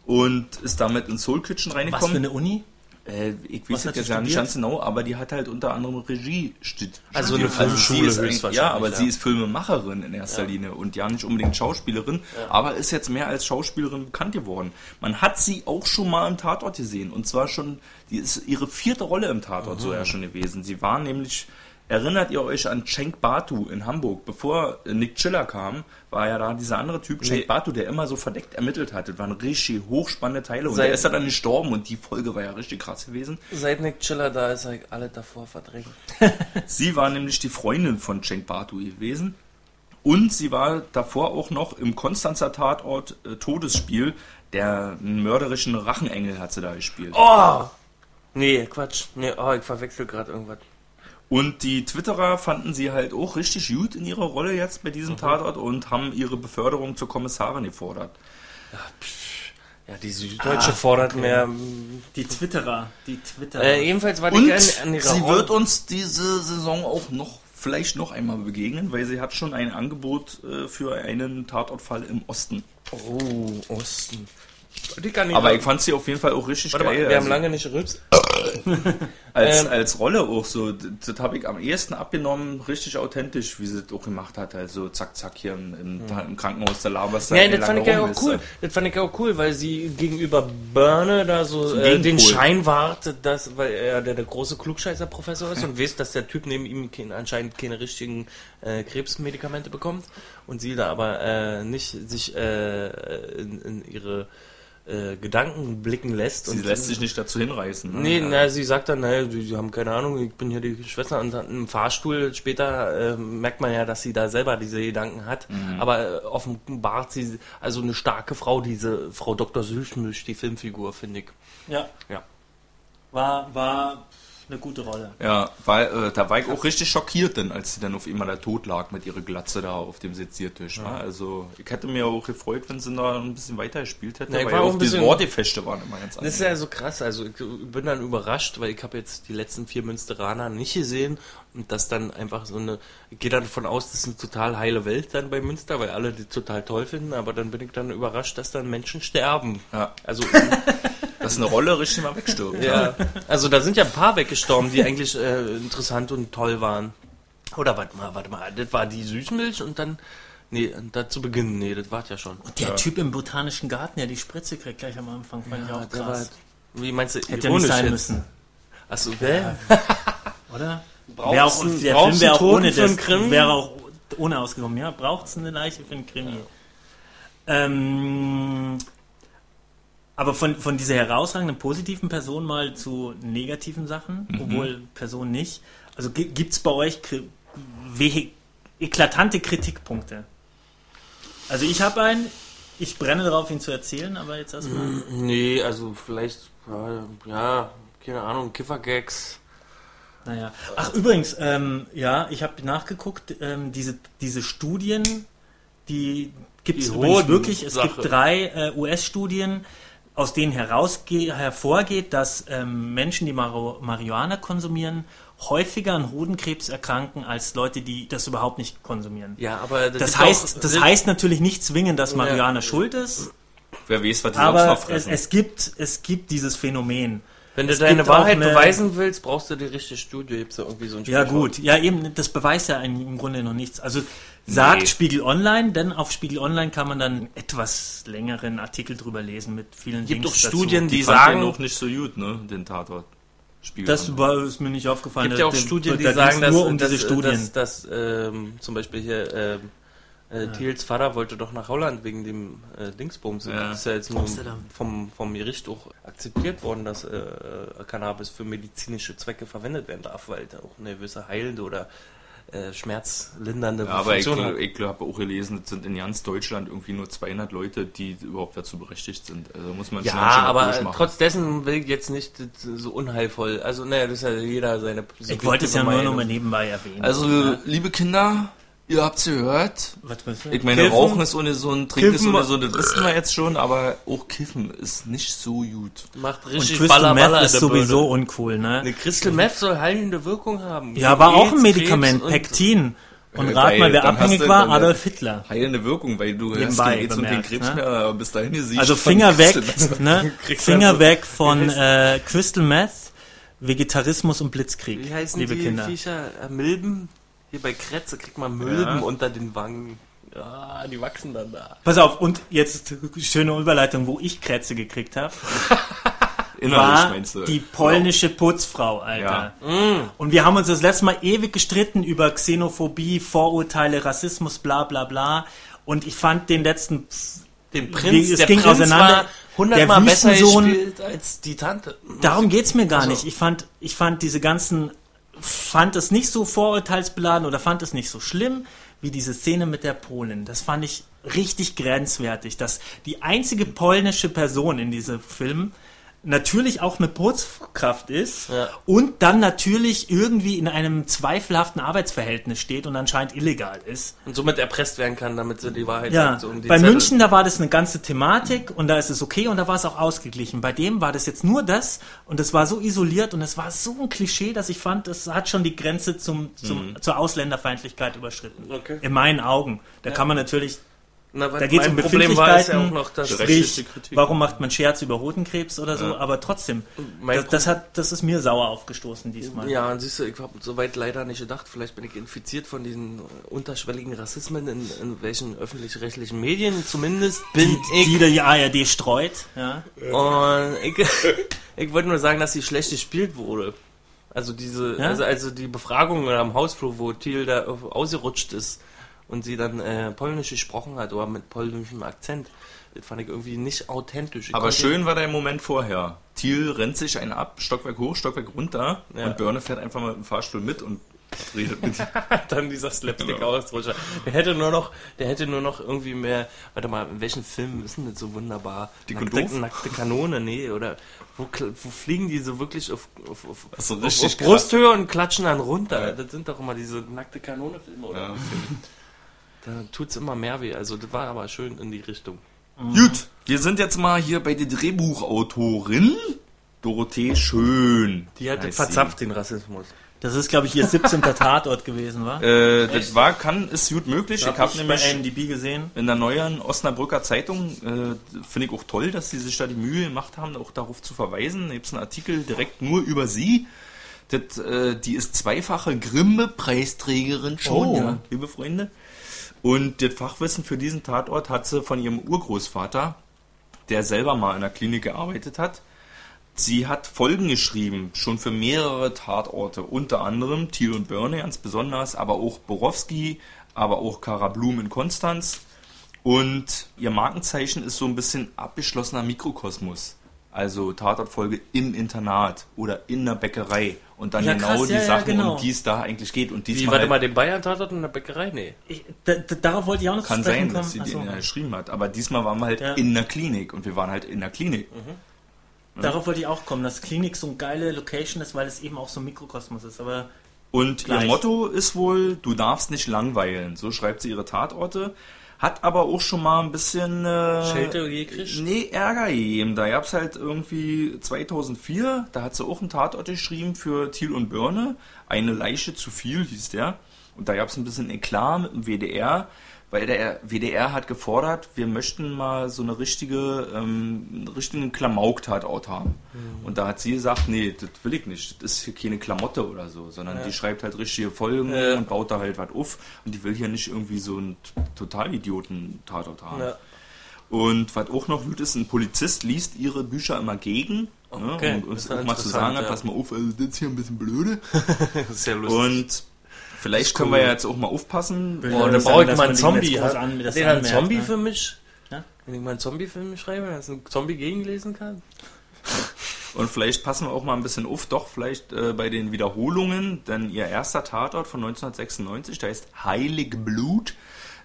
und ist damit in Soul Kitchen Was für reingekommen. eine Uni? Äh, ich weiß sie ja nicht ganz genau, aber die hat halt unter anderem Regie studiert. Also eine Filmschule ist eigentlich- höchstwahrscheinlich, Ja, aber ja. sie ist Filmemacherin in erster Linie und ja nicht unbedingt Schauspielerin, aber ist jetzt mehr als Schauspielerin bekannt geworden. Man hat sie auch schon mal im Tatort gesehen und zwar schon, die ist ihre vierte Rolle im Tatort so ja schon gewesen. Sie war nämlich Erinnert ihr euch an Cenk Batu in Hamburg? Bevor Nick Chiller kam, war ja da dieser andere Typ, Cenk Nee. Batu, der immer so verdeckt ermittelt hat. Das waren richtig hochspannende Teile. Und Seit- der ist ja dann gestorben und die Folge war ja richtig krass gewesen. Seit Nick Chiller da ist, er alle davor verdrängt. Sie war nämlich die Freundin von Cenk Batu gewesen. Und sie war davor auch noch im Konstanzer Tatort äh, Todesspiel. Der mörderischen Rachenengel hat sie da gespielt. Oh! Nee, Quatsch. Nee, oh, ich verwechsel gerade irgendwas. Und die Twitterer fanden sie halt auch richtig gut in ihrer Rolle jetzt bei Mhm. diesem Tatort und haben ihre Beförderung zur Kommissarin gefordert. Ja, die Süddeutsche fordert mehr. Die Twitterer. Die Twitterer. Äh, jedenfalls war die Und gerne an ihrer sie wird uns diese Saison auch noch vielleicht noch einmal begegnen, weil sie hat schon ein Angebot äh, für einen Tatortfall im Osten. Oh, Osten. Die kann Aber ich fand sie auf jeden Fall auch richtig Warte mal, geil. wir haben also- lange nicht gerülpst. als, Ähm, als Rolle auch so, das, das habe ich am ehesten abgenommen, richtig authentisch, wie sie das auch gemacht hat. Also zack, zack, hier im, im, im Krankenhaus, der laberst Ja, halt das fand ich ja auch cool. Das fand ich auch cool, weil sie gegenüber Börne da so äh, den. Schein wahrt, dass, weil er der, der große Klugscheißer-Professor ist und weiß, dass der Typ neben ihm kein, anscheinend keine richtigen äh, Krebsmedikamente bekommt und sie da aber äh, nicht sich äh, in, in ihre äh, Gedanken blicken lässt. Sie und lässt sich nicht dazu hinreißen. ne? Nee, Ja. na, sie sagt dann, naja, sie, sie haben keine Ahnung, ich bin hier die Schwester und dann im Fahrstuhl später äh, merkt man ja, dass sie da selber diese Gedanken hat. Mhm. Aber äh, offenbart sie, also eine starke Frau, diese Frau Dr. Süßmisch, die Filmfigur, finde ich. Ja, Ja. war, war eine gute Rolle. Ja, weil äh, da war ich auch richtig schockiert, denn als sie dann auf einmal da tot lag mit ihrer Glatze da auf dem Seziertisch. Ja. Also ich hätte mir auch gefreut, wenn sie da ein bisschen weiter gespielt hätte, Ja, weil war auch auch ein die bisschen- Wortefechte waren immer ganz Das ist ja so krass, also ich bin dann überrascht, weil ich habe jetzt die letzten vier Münsteraner nicht gesehen und das dann einfach so eine, ich gehe dann davon aus, das ist eine total heile Welt dann bei Münster, weil alle die total toll finden, aber dann bin ich dann überrascht, dass dann Menschen sterben. Ja, Also dass eine Rolle richtig mal wegstirbt. Ja, also da sind ja ein paar weggestorben, die eigentlich äh, interessant und toll waren. Oder warte mal, warte mal, das war die Süßmilch und dann, nee, da zu Beginn, nee, das war ja schon. Der Typ im Botanischen Garten, der die Spritze kriegt gleich am Anfang, fand ich auch krass. wie meinst du, Hätte ja nicht ironisch sein jetzt? müssen, Achso, wer? oder? Braucht's Wär auch, der braucht's Film wäre auch ohne für das, einen Krimi? wäre auch ohne ausgekommen. Ja, braucht es eine Leiche für einen Krimi? Ähm, aber von, von dieser herausragenden positiven Person mal zu negativen Sachen, Mhm. obwohl Person nicht. Also gibt es bei euch eklatante Kritikpunkte? Also ich habe einen, ich brenne darauf, ihn zu erzählen, aber jetzt erstmal. Nee, also vielleicht, ja, keine Ahnung, Kiffergags. Naja. Ach, übrigens, ähm, ja, ich habe nachgeguckt, ähm, diese, diese Studien, die gibt es wirklich. Es Sache. gibt drei äh, US-Studien, aus denen hervorgeht, dass ähm, Menschen, die Maro Marihuana konsumieren, häufiger an Hodenkrebs erkranken als Leute, die das überhaupt nicht konsumieren. Ja, aber Das gibt heißt, auch- das heißt natürlich nicht zwingend, dass Marihuana Ja. schuld ist, Wer weiß, was die aber es, es, gibt, es gibt dieses Phänomen. wenn du es deine gibt auch Wahrheit eine- beweisen willst, brauchst du die richtige Studie. Gibt's da irgendwie so ein Ja Sprichwort? gut, ja eben, das beweist ja im Grunde noch nichts. Also sagt Nee. Spiegel Online, denn auf Spiegel Online kann man dann einen etwas längeren Artikel drüber lesen mit vielen Gibt Links doch dazu. Studien, die, die fand sagen, den auch nicht so gut, ne, den Tatort. Spiegel Das war, ist mir nicht aufgefallen. gibt ja auch Da- Studien, die da sagen, dass, nur um dass, diese Studien. dass, dass ähm, zum Beispiel hier ähm, äh, Thiels Vater wollte doch nach Holland wegen dem äh, Dingsbums. Und Ja. Das ist ja jetzt nur vom, vom Gericht auch akzeptiert worden, dass äh, Cannabis für medizinische Zwecke verwendet werden darf, weil da auch eine gewisse heilende oder äh, schmerzlindernde Ja, aber ich, Funktion hat. ich glaube auch gelesen, es sind in ganz Deutschland irgendwie nur 200 Leute, die überhaupt dazu berechtigt sind. Also muss man Ja, schon aber trotz dessen will ich jetzt nicht so unheilvoll. Also, naja, das ist ja jeder seine. ich wollte es ja nur noch Meinung. mal nebenbei erwähnen. Also, liebe Kinder, ihr habt's gehört. Was du? Ich meine, Kiffen- Rauchen ist ohne so ein Trinken ist Kiffen- ohne so, das wissen wir jetzt schon, aber auch Kiffen ist nicht so gut. Macht Und richtig Crystal Baller, Baller Meth ist sowieso Birne. uncool, ne? Eine Crystal Meth soll heilende Wirkung haben. Ja, war auch ein Medikament, Krebs und- Pektin. Und Äh, rat weil mal, wer abhängig war, Adolf Hitler. Heilende Wirkung, weil du hast Nebenbei kein AIDS und den Krebs ne? mehr, aber bis dahin siehst Also Finger weg, Crystal ne? Finger also- weg von äh, Crystal Meth, Vegetarismus und Blitzkrieg, Wie heißen liebe die Kinder. Viecher? Äh, Milben? Hier bei Kretze kriegt man Milben Ja. unter den Wangen. Ja, die wachsen dann da. Pass auf, und jetzt schöne Überleitung, wo ich Krätze gekriegt habe, Innerlich war meinst du. die polnische Putzfrau, Alter. Und wir haben uns das letzte Mal ewig gestritten über Xenophobie, Vorurteile, Rassismus, bla bla bla. Und ich fand den letzten Den Prinz, es der ging Prinz auseinander. war hundertmal Der besser Wüstensohn- gespielt als die Tante. Darum geht's mir gar Also- nicht. Ich fand, ich fand diese ganzen, fand es nicht so vorurteilsbeladen oder fand es nicht so schlimm wie diese Szene mit der Polin. Das fand ich richtig grenzwertig, dass die einzige polnische Person in diesem Film natürlich auch eine Putzkraft ist Ja. und dann natürlich irgendwie in einem zweifelhaften Arbeitsverhältnis steht und anscheinend illegal ist. Und somit erpresst werden kann, damit sie die Wahrheit Ja, sagt. so um die bei Zettel. München, da war das eine ganze Thematik und da ist es okay und da war es auch ausgeglichen. Bei dem war das jetzt nur das und es war so isoliert und es war so ein Klischee, dass ich fand, es hat schon die Grenze zum, zum, zur Ausländerfeindlichkeit überschritten. Okay. In meinen Augen. Da kann man natürlich, Na, da geht es um Problem war es ja Befindlichkeiten, auch noch, sprich, warum macht man Scherz über Hodenkrebs oder so, aber trotzdem, das, das, hat, das ist mir sauer aufgestoßen diesmal. Ja, und siehst du, ich habe soweit leider nicht gedacht. Vielleicht bin ich infiziert von diesen unterschwelligen Rassismen in, in welchen öffentlich-rechtlichen Medien zumindest bin ich. Die die ARD streut, ja. Und ich, ich wollte nur sagen, dass sie schlecht gespielt wurde. Also diese, Ja? also, also die Befragung am Hausflur, wo Thiel da ausgerutscht ist und sie dann äh, Polnisch gesprochen hat oder mit polnischem Akzent. Das fand ich irgendwie nicht authentisch. Ich Aber schön war der Moment vorher. Thiel rennt sich einen ab, Stockwerk hoch, Stockwerk runter Ja. und Börne fährt einfach mal im Fahrstuhl mit und redet mit. dann dieser slapstick Genau. Der hätte nur noch, der hätte nur noch irgendwie mehr, warte mal, in welchen Filmen ist denn das so wunderbar? Und nackte, doof? nackte Kanone, nee, oder wo, wo fliegen die so wirklich auf, auf, auf, so, auf. Brusthöhe und klatschen dann runter? Ja. Das sind doch immer diese nackte Kanone-Filme, oder? Ja, Da tut's immer mehr weh. Also das war aber schön in die Richtung. Gut, wir sind jetzt mal hier bei der Drehbuchautorin Dorothee Schön. Die hat verzapft den Rassismus. Das ist, glaube ich, ihr 17. Tatort gewesen, war? Äh, das war, kann, ist gut möglich. Ich habe bei nämlich IMDb gesehen. in der neuen Osnabrücker Zeitung, äh, finde ich auch toll, dass sie sich da die Mühe gemacht haben, auch darauf zu verweisen. Da gibt es einen Artikel direkt nur über sie. Das, äh, die ist zweifache Grimme-Preisträgerin schon, Oh. ja, liebe Freunde. Und das Fachwissen für diesen Tatort hat sie von ihrem Urgroßvater, der selber mal in der Klinik gearbeitet hat. Sie hat Folgen geschrieben, schon für mehrere Tatorte, unter anderem Thiel und Börne ganz besonders, aber auch Borowski, aber auch Kara Blum in Konstanz. Und ihr Markenzeichen ist so ein bisschen abgeschlossener Mikrokosmos. Also Tatortfolge im Internat oder in der Bäckerei. Und dann Ja, genau krass, die ja, ja, Sachen, genau. um die es da eigentlich geht. Und Wie, diesmal warte halt- mal, den Bayern-Tatort in der Bäckerei? Nee. Ich, da, da, darauf wollte ich auch noch kann sein, dass sie kommen. den Achso. ja geschrieben hat. Aber diesmal waren wir halt Ja. in der Klinik. Und wir waren halt in der Klinik. Darauf wollte ich auch kommen, dass Klinik so eine geile Location ist, weil es eben auch so ein Mikrokosmos ist. Aber Und Gleich. ihr Motto ist wohl, du darfst nicht langweilen. So schreibt sie ihre Tatorte. Hat aber auch schon mal ein bisschen... Äh, Schelte gekriegt? Nee, Ärger gegeben. Da gab's halt irgendwie 2004, da hat sie auch einen Tatort geschrieben für Thiel und Börne. Eine Leiche zu viel hieß der. Und da gab's ein bisschen Eklat mit dem WDR, weil der WDR hat gefordert, wir möchten mal so eine richtige, ähm, einen richtigen Klamauk-Tatort haben. Und da hat sie gesagt, nee, das will ich nicht. Das ist hier keine Klamotte oder so, sondern die schreibt halt richtige Folgen Ja. und baut da halt was auf. Und die will hier nicht irgendwie so einen Totalidioten-Tatort haben. Ja. Und was auch noch gut ist, ein Polizist liest ihre Bücher immer gegen, Okay, ne, um uns auch mal zu sagen, hat, ja. pass mal auf, also das ist hier ein bisschen blöde. Ja lustig. Und vielleicht können wir ja jetzt auch mal aufpassen. Will Oh, nicht brauche ich mal einen Zombie. Hat an- das hat der einen anmerkt, Zombie ne? für mich? Ja? Wenn ich mal einen Zombie für mich schreibe, dass ein Zombie gegenlesen kann? Und vielleicht passen wir auch mal ein bisschen auf, doch vielleicht äh, bei den Wiederholungen, denn ihr erster Tatort von 1996, der heißt Heiligblut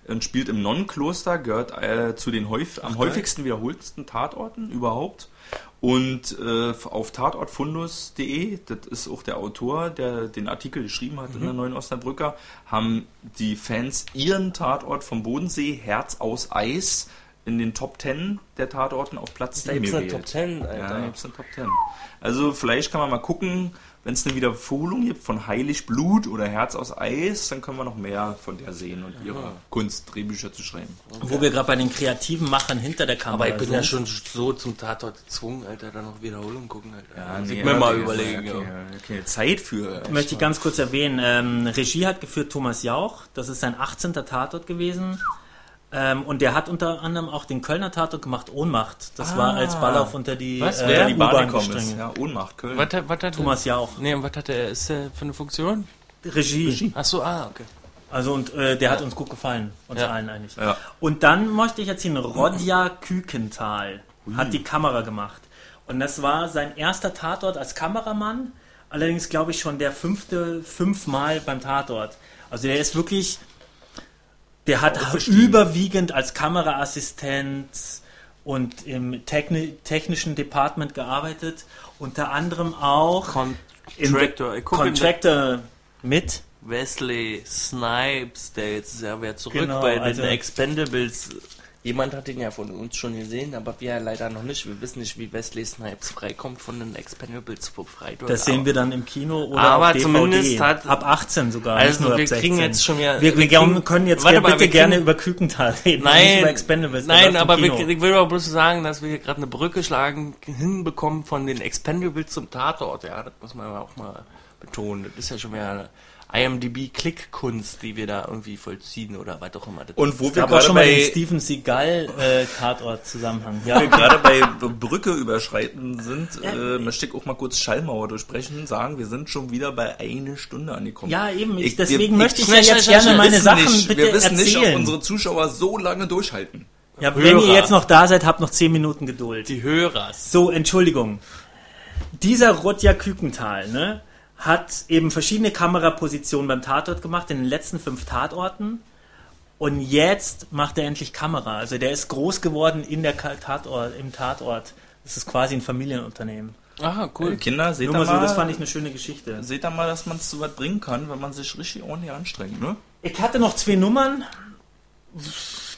und spielt im Nonnenkloster, gehört äh, zu den häuf am häufigsten wiederholtesten Tatorten überhaupt. Und äh, auf tatortfundus.de, das ist auch der Autor, der den Artikel geschrieben hat in der Neuen Osnabrücker, haben die Fans ihren Tatort vom Bodensee, Herz aus Eis, in den Top 10 der Tatorten auf Platz Da 7 gibt's eine gewählt. Top 10, Ja, Alter. da gibt es eine Top 10. Also vielleicht kann man mal gucken, wenn es eine Wiederholung gibt von Heiligblut oder Herz aus Eis, dann können wir noch mehr von der sehen und ihrer Kunst, Drehbücher zu schreiben. Wo wir gerade bei den kreativen Machern hinter der Kamera Aber ich bin sind. ja schon so zum Tatort gezwungen, Alter, da noch Wiederholung gucken, Alter. Muss ich nee, mir mal okay, überlegen, okay, ja. okay, Zeit für. Möchte ich ganz kurz erwähnen. Ähm, Regie hat geführt Thomas Jauch. Das ist sein 18. Tatort gewesen. Ähm, und der hat unter anderem auch den Kölner Tatort gemacht, Ohnmacht. Das war als Ballauf unter die, Was? äh, Wer? Die Bahn U-Bahn gekommen ist. Ja, Ohnmacht, Köln. Was, was hat Thomas Jauch. Nee, und was hat er, ist der für eine Funktion? Regie. Ach so, ah, okay. Also und äh, der hat uns gut gefallen. Uns Ja. allen eigentlich. Ja. Und dann möchte ich jetzt hin, Rodja Kükenthal hat die Kamera gemacht. Und das war sein erster Tatort als Kameramann. Allerdings glaube ich schon der fünfte, fünfmal beim Tatort. Also der ist wirklich, der hat überwiegend als Kameraassistent und im Techni technischen Department gearbeitet, unter anderem auch Contractor. In Contractor mit. Wesley Snipes, der jetzt ist ja wieder zurück Genau, bei den also- Expendables. Jemand hat ihn ja von uns schon gesehen, aber wir leider noch nicht. Wir wissen nicht, wie Wesley Snipes freikommt von den Expendables wird. Das sehen wir dann im Kino oder Aber auf DVD. zumindest hat- ab 18 sogar. nicht Also wir 16. kriegen jetzt schon wieder... Wir, wir kriegen- können jetzt Warte gerne, mal, bitte wir gerne kriegen- über Kükenthal reden, nicht Nein, über Expendables. nein, aber wir, ich will aber bloß sagen, dass wir hier gerade eine Brücke schlagen, hinbekommen von den Expendables zum Tatort. Ja, das muss man auch mal betonen. Das ist ja schon wieder IMDb-Klickkunst, die wir da irgendwie vollziehen oder was auch immer. Das Und wo Es wir gerade schon mal den bei, Steven Seagal äh, Tatort-Zusammenhang. wo Ja, wir gerade bei Brücke überschreiten sind, äh, möchte ich auch mal kurz Schallmauer durchbrechen, sagen, wir sind schon wieder bei eine Stunde angekommen. ja eben. Ich, Ich- deswegen wir- möchte ich schnell, ja jetzt schnell, gerne meine Sachen nicht, bitte wir wissen nicht, ob erzählen. unsere Zuschauer so lange durchhalten. ja, wenn ihr Hörer. jetzt noch da seid, habt noch 10 Minuten Geduld. die Hörers. So, Entschuldigung. Dieser Rodja Kükenthal, ne, hat eben verschiedene Kamerapositionen beim Tatort gemacht, in den letzten fünf Tatorten. Und jetzt macht er endlich Kamera. Also der ist groß geworden in der Tatort, im Tatort. Das ist quasi ein Familienunternehmen. Aha, cool. Kinder, seht Nur ihr mal so, mal, das fand ich eine schöne Geschichte. seht ihr mal, dass man es so weit bringen kann, wenn man sich richtig ordentlich anstrengt, ne? Ich hatte noch zwei Nummern.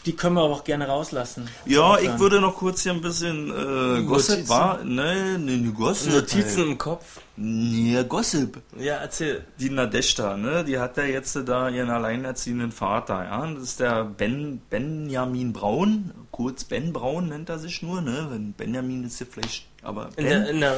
Die können wir aber auch gerne rauslassen. Ja, ich würde noch kurz hier ein bisschen äh, Gossip war. Ne, ne Gossip. Notizen im Kopf. Ne, Gossip. Ja, erzähl. Die Nadeshda, ne, die hat ja jetzt da ihren alleinerziehenden Vater, ja. Das ist der Ben, Benjamin Braun, kurz Ben Braun nennt er sich nur, ne. Wenn Benjamin ist ja vielleicht, aber In Ben. der, in der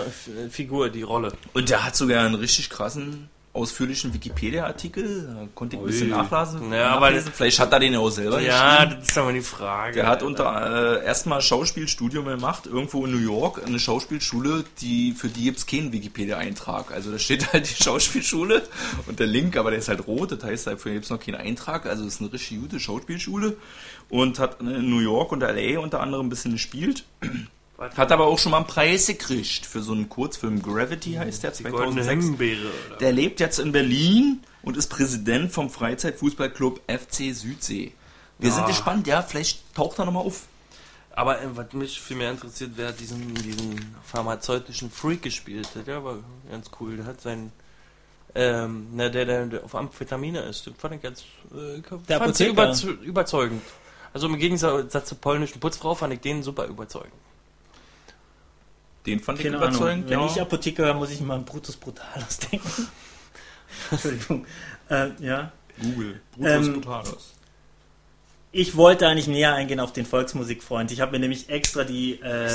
Figur, die Rolle. Und der hat sogar einen richtig krassen, ausführlichen Wikipedia-Artikel. Da konnte ich ein bisschen nachlesen. Ja, aber. Vielleicht hat er den ja auch selber Ja, das ist aber die Frage. Der hat unter äh, erstmal Schauspielstudium gemacht, irgendwo in New York, eine Schauspielschule, die für die gibt's keinen Wikipedia-Eintrag. Also da steht halt die Schauspielschule und der Link, aber der ist halt rot, das heißt, dafür gibt's noch keinen Eintrag. Also es ist eine richtig gute Schauspielschule und hat in New York und LA unter anderem ein bisschen gespielt. Hat aber auch schon mal einen Preis gekriegt für so einen Kurzfilm. Gravity heißt der, Goldene 2006. Himbeere. Oder? Der lebt jetzt in Berlin und ist Präsident vom Freizeitfußballclub FC Südsee. Wir Ja. sind gespannt, ja, vielleicht taucht er nochmal auf. Aber äh, was mich viel mehr interessiert, wer hat diesen, diesen pharmazeutischen Freak gespielt hat. Der war ganz cool. Der hat seinen. Ähm, na, der, der, der auf Amphetamine ist. Den fand ich ganz. Äh, Der fand ich überzeugend. Also im Gegensatz zur polnischen Putzfrau fand ich den super überzeugend. Den fand ich Keine Ahnung. überzeugend, Wenn ja. ich Apotheker höre, muss ich mal an Brutus Brutalos denken. Entschuldigung. Äh, ja. Google. Ähm, Brutalos. Ich wollte eigentlich näher eingehen auf den Volksmusikfreund. Ich habe mir nämlich extra die, äh,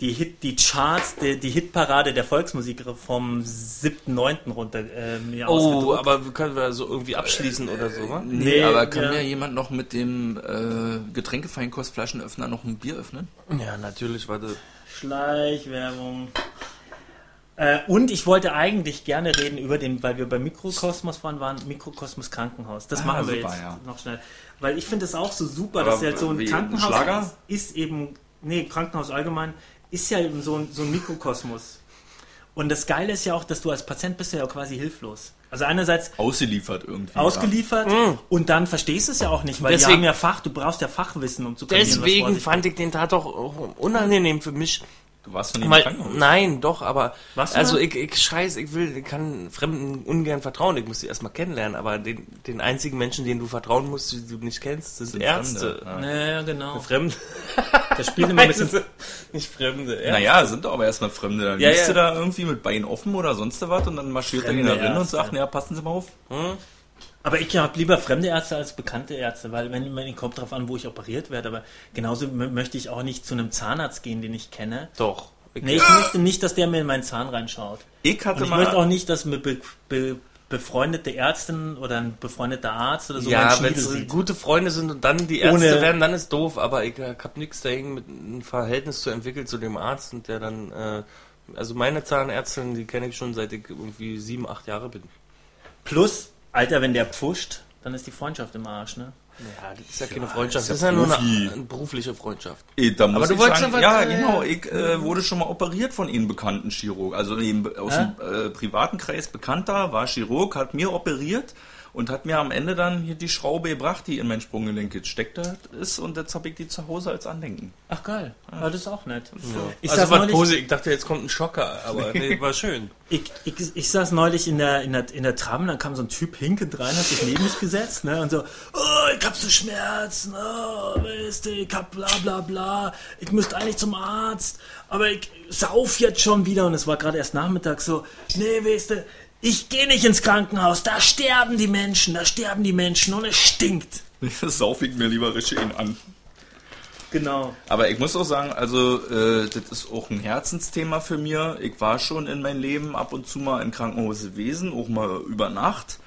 die, Hit, die Charts, die, die Hitparade der Volksmusik vom 7.9. runter äh, mir Oh, ausgedruckt. aber wir können wir so irgendwie abschließen oder so, wa? Nee, Nee, aber kann ja. mir jemand noch mit dem äh, Getränkefeinkostflaschenöffner noch ein Bier öffnen? Ja, natürlich, warte. Schleichwerbung. Äh, und ich wollte eigentlich gerne reden über den, weil wir bei Mikrokosmos vorhin waren, Mikrokosmos Krankenhaus. Das Ah, machen wir super, jetzt ja. noch schnell. Weil ich finde es auch so super, Aber dass ja so ein Krankenhaus Schlager? ist, ist eben, nee, Krankenhaus allgemein, ist ja eben so ein, so ein Mikrokosmos. Und das Geile ist ja auch, dass du als Patient bist ja quasi hilflos. Also einerseits Ausgeliefert irgendwie. ausgeliefert Mhm. und dann verstehst du es ja auch nicht, weil die Deswegen- haben ja Fach, du brauchst ja Fachwissen, um zu kapieren, Deswegen fand ich den Tat auch unangenehm für mich. Ja. Du warst im Weil, Krankenhaus. nein, doch, aber du also mal? ich, ich scheiß, ich will, ich kann Fremden ungern vertrauen, ich muss sie erstmal kennenlernen, aber den, den einzigen Menschen, den du vertrauen musst, die du nicht kennst, das sind Sind Ärzte. Fremde, ja. Naja, genau. Fremde. Das spielt immer ein bisschen nicht Fremde. Ärzte. Naja, sind doch aber erstmal Fremde. Dann Ja, liegst ja. du da irgendwie mit Beinen offen oder sonst was und dann marschiert er da rein und sagt, naja, passen Sie mal auf. Hm? Aber ich habe lieber fremde Ärzte als bekannte Ärzte, weil wenn man kommt darauf an, wo ich operiert werde, aber genauso möchte ich auch nicht zu einem Zahnarzt gehen, den ich kenne. Doch. Ich, Nee, ich möchte nicht, dass der mir in meinen Zahn reinschaut. Ich hatte Und ich mal... möchte auch nicht, dass mir be, be, befreundete Ärztin oder ein befreundeter Arzt oder so ja, wenn es gute Freunde sind und dann die Ärzte Ohne- werden, dann ist doof, aber ich äh, hab nichts dagegen, mit ein Verhältnis zu entwickeln zu dem Arzt und der dann, äh, also meine Zahnärztin, die kenne ich schon seit ich irgendwie sieben, acht Jahre bin. Plus, Alter, wenn der pfuscht, dann ist die Freundschaft im Arsch, ne? Ja, das ist ja keine Freundschaft, ist das ja ist ja nur eine, eine berufliche Freundschaft. Eh, Da muss Aber du ich wolltest sagen, ja, äh, genau, ich äh, wurde schon mal operiert von Ihnen bekannten Chirurg. Also eben aus Hä? dem äh, privaten Kreis bekannter, war Chirurg, hat mir operiert und hat mir am Ende dann hier die Schraube gebracht, die in mein Sprunggelenk jetzt steckt ist und jetzt habe ich die zu Hause als Andenken. Ach geil, ja, das ist auch nett. Ich, also war Pose, ich dachte, jetzt kommt ein Schocker, aber nee, war schön. Ich, ich, ich saß neulich in der, in, der, in der Tram, dann kam so ein Typ hinkend rein, hat sich neben mich gesetzt ne, und so, oh, ich hab so Schmerzen, oh, weißt du, ich hab bla bla bla, ich müsste eigentlich zum Arzt, aber ich sauf jetzt schon wieder und es war gerade erst Nachmittag so, nee, weißt du, ich gehe nicht ins Krankenhaus, da sterben die Menschen, da sterben die Menschen und es stinkt. Das sauf ich mir lieber richtig an. Genau. Aber ich muss auch sagen, also äh, das ist auch ein Herzensthema für mir. Ich war schon in meinem Leben ab und zu mal in Krankenhäusern gewesen, auch mal über Nacht.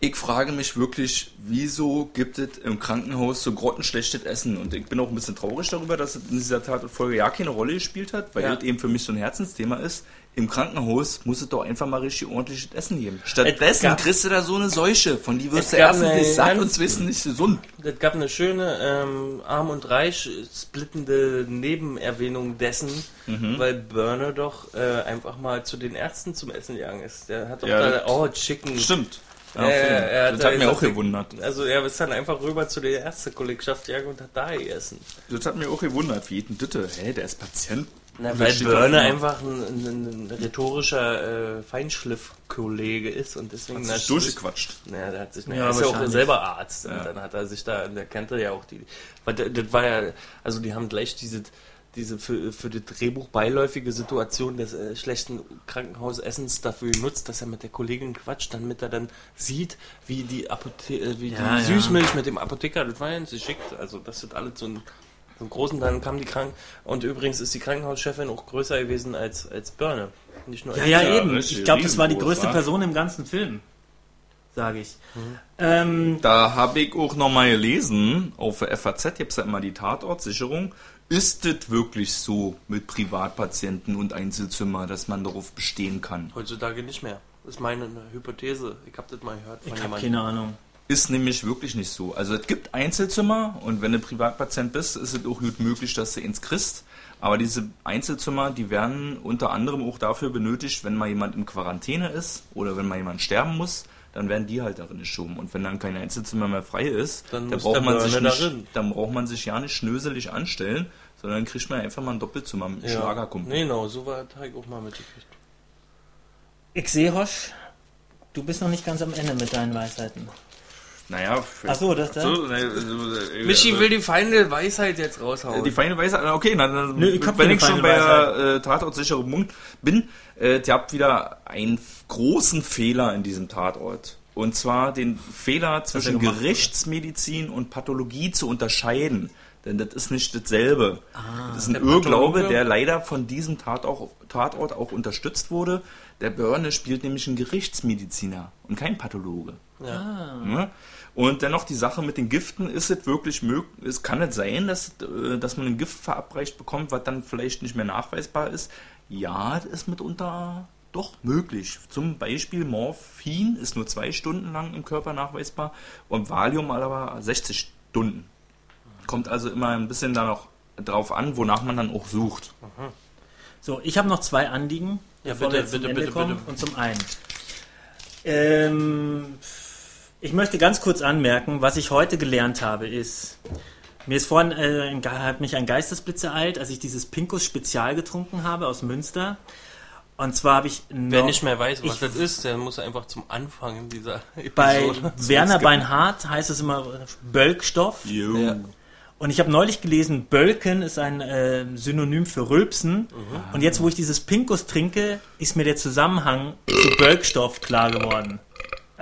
Ich frage mich wirklich, wieso gibt es im Krankenhaus so grottenschlechtes Essen? Und ich bin auch ein bisschen traurig darüber, dass es in dieser Tatfolge ja keine Rolle gespielt hat, weil ja. das eben für mich so ein Herzensthema ist. Im Krankenhaus muss es doch einfach mal richtig ordentliches Essen geben. Stattdessen gab, kriegst du da so eine Seuche, von die wirst du erstens nicht satt und zweitens nicht gesund. Es gab eine schöne ähm, arm und reich splittende Nebenerwähnung dessen, mhm. weil Burner doch äh, einfach mal zu den Ärzten zum Essen gegangen ist. Der hat doch ja, da, oh, Chicken. Stimmt. Ja, ja, das hat mir auch gewundert. Also er ist dann einfach rüber zu der Ärztekollegschaft gegangen und hat da gegessen. Das hat mir auch gewundert, wie jeden Ditte. Hä, der ist Patient. Na, weil Börne einfach ein, ein, ein rhetorischer äh, Feinschliff-Kollege ist und deswegen hat sich durchgequatscht. Ja, der hat sich, ja, ist ja auch selber Arzt ja. und dann hat er sich da, der kannte ja auch die, weil das war ja, also die haben gleich diese diese für, für die Drehbuch beiläufige Situation des äh, schlechten Krankenhausessens dafür genutzt, dass er mit der Kollegin quatscht, damit er dann sieht, wie die Apothe äh, wie ja, die Süßmilch mit dem Apotheker, das war ja nicht geschickt. Also das sind alles so ein, ein großen, dann kam die Krank und übrigens ist die Krankenhauschefin auch größer gewesen als, als Börne. Nicht nur ja, ja, ja, eben. Ich glaube, das war die größte war. Person im ganzen Film. Sage ich. Mhm. Ähm, da habe ich auch nochmal gelesen, auf der FAZ gibt es ja immer die Tatortsicherung ist es wirklich so mit Privatpatienten und Einzelzimmer, dass man darauf bestehen kann? Heutzutage nicht mehr. Das ist meine Hypothese. Ich habe das mal gehört von Ich habe keine Ahnung. Ist nämlich wirklich nicht so. Also es gibt Einzelzimmer und wenn du Privatpatient bist, ist es auch gut möglich, dass du ins kriegst. Aber diese Einzelzimmer, die werden unter anderem auch dafür benötigt, wenn mal jemand in Quarantäne ist oder wenn mal jemand sterben muss, dann werden die halt darin geschoben. Und wenn dann kein Einzelzimmer mehr frei ist, dann, dann braucht, man sich nicht, dann braucht man sich ja nicht schnöselig anstellen, sondern dann kriegt man einfach mal ein Doppelzimmer mit ja. Schlagerkumpel. Nee, genau, so war Teig auch mal mitgekriegt. Ich sehe, Hosch, du bist noch nicht ganz am Ende mit deinen Weisheiten. Naja, Achso, das da? So, ne, Michi will die feine Weisheit jetzt raushauen. Die feine Weisheit, okay, dann, Nö, ich wenn ich schon bei der äh, Tatortsicherung bin, äh, ihr habt wieder einen großen Fehler in diesem Tatort. Und zwar den Fehler zwischen Gerichtsmedizin und Pathologie zu unterscheiden. Denn das ist nicht dasselbe. Ah, das ist ein Irrglaube, der leider von diesem Tatort, Tatort auch unterstützt wurde. Der Börne spielt nämlich einen Gerichtsmediziner und kein Pathologe. Ja. ja. Und dennoch die Sache mit den Giften, ist es wirklich möglich, es kann es sein, dass, äh, dass man ein Gift verabreicht bekommt, was dann vielleicht nicht mehr nachweisbar ist. Ja, das ist mitunter doch möglich. Zum Beispiel Morphin ist nur zwei Stunden lang im Körper nachweisbar und Valium aber 60 Stunden. Kommt also immer ein bisschen da noch drauf an, wonach man dann auch sucht. So, ich habe noch zwei Anliegen, ja, bevor bitte, bitte, Ende bitte, kommen. Bitte. Und zum einen, ähm, ich möchte ganz kurz anmerken, was ich heute gelernt habe, ist, mir ist vorhin äh, hat mich ein Geistesblitz ereilt, als ich dieses Pinkus Spezial getrunken habe aus Münster. Und zwar habe ich. Wer nicht mehr weiß, was das ist, der muss einfach zum Anfang dieser Episode. Bei Werner Beinhardt heißt es immer Bölkstoff. Ja. Und ich habe neulich gelesen, Bölken ist ein äh, Synonym für Rülpsen. Mhm. Und jetzt, wo ich dieses Pinkus trinke, ist mir der Zusammenhang zu Bölkstoff klar geworden.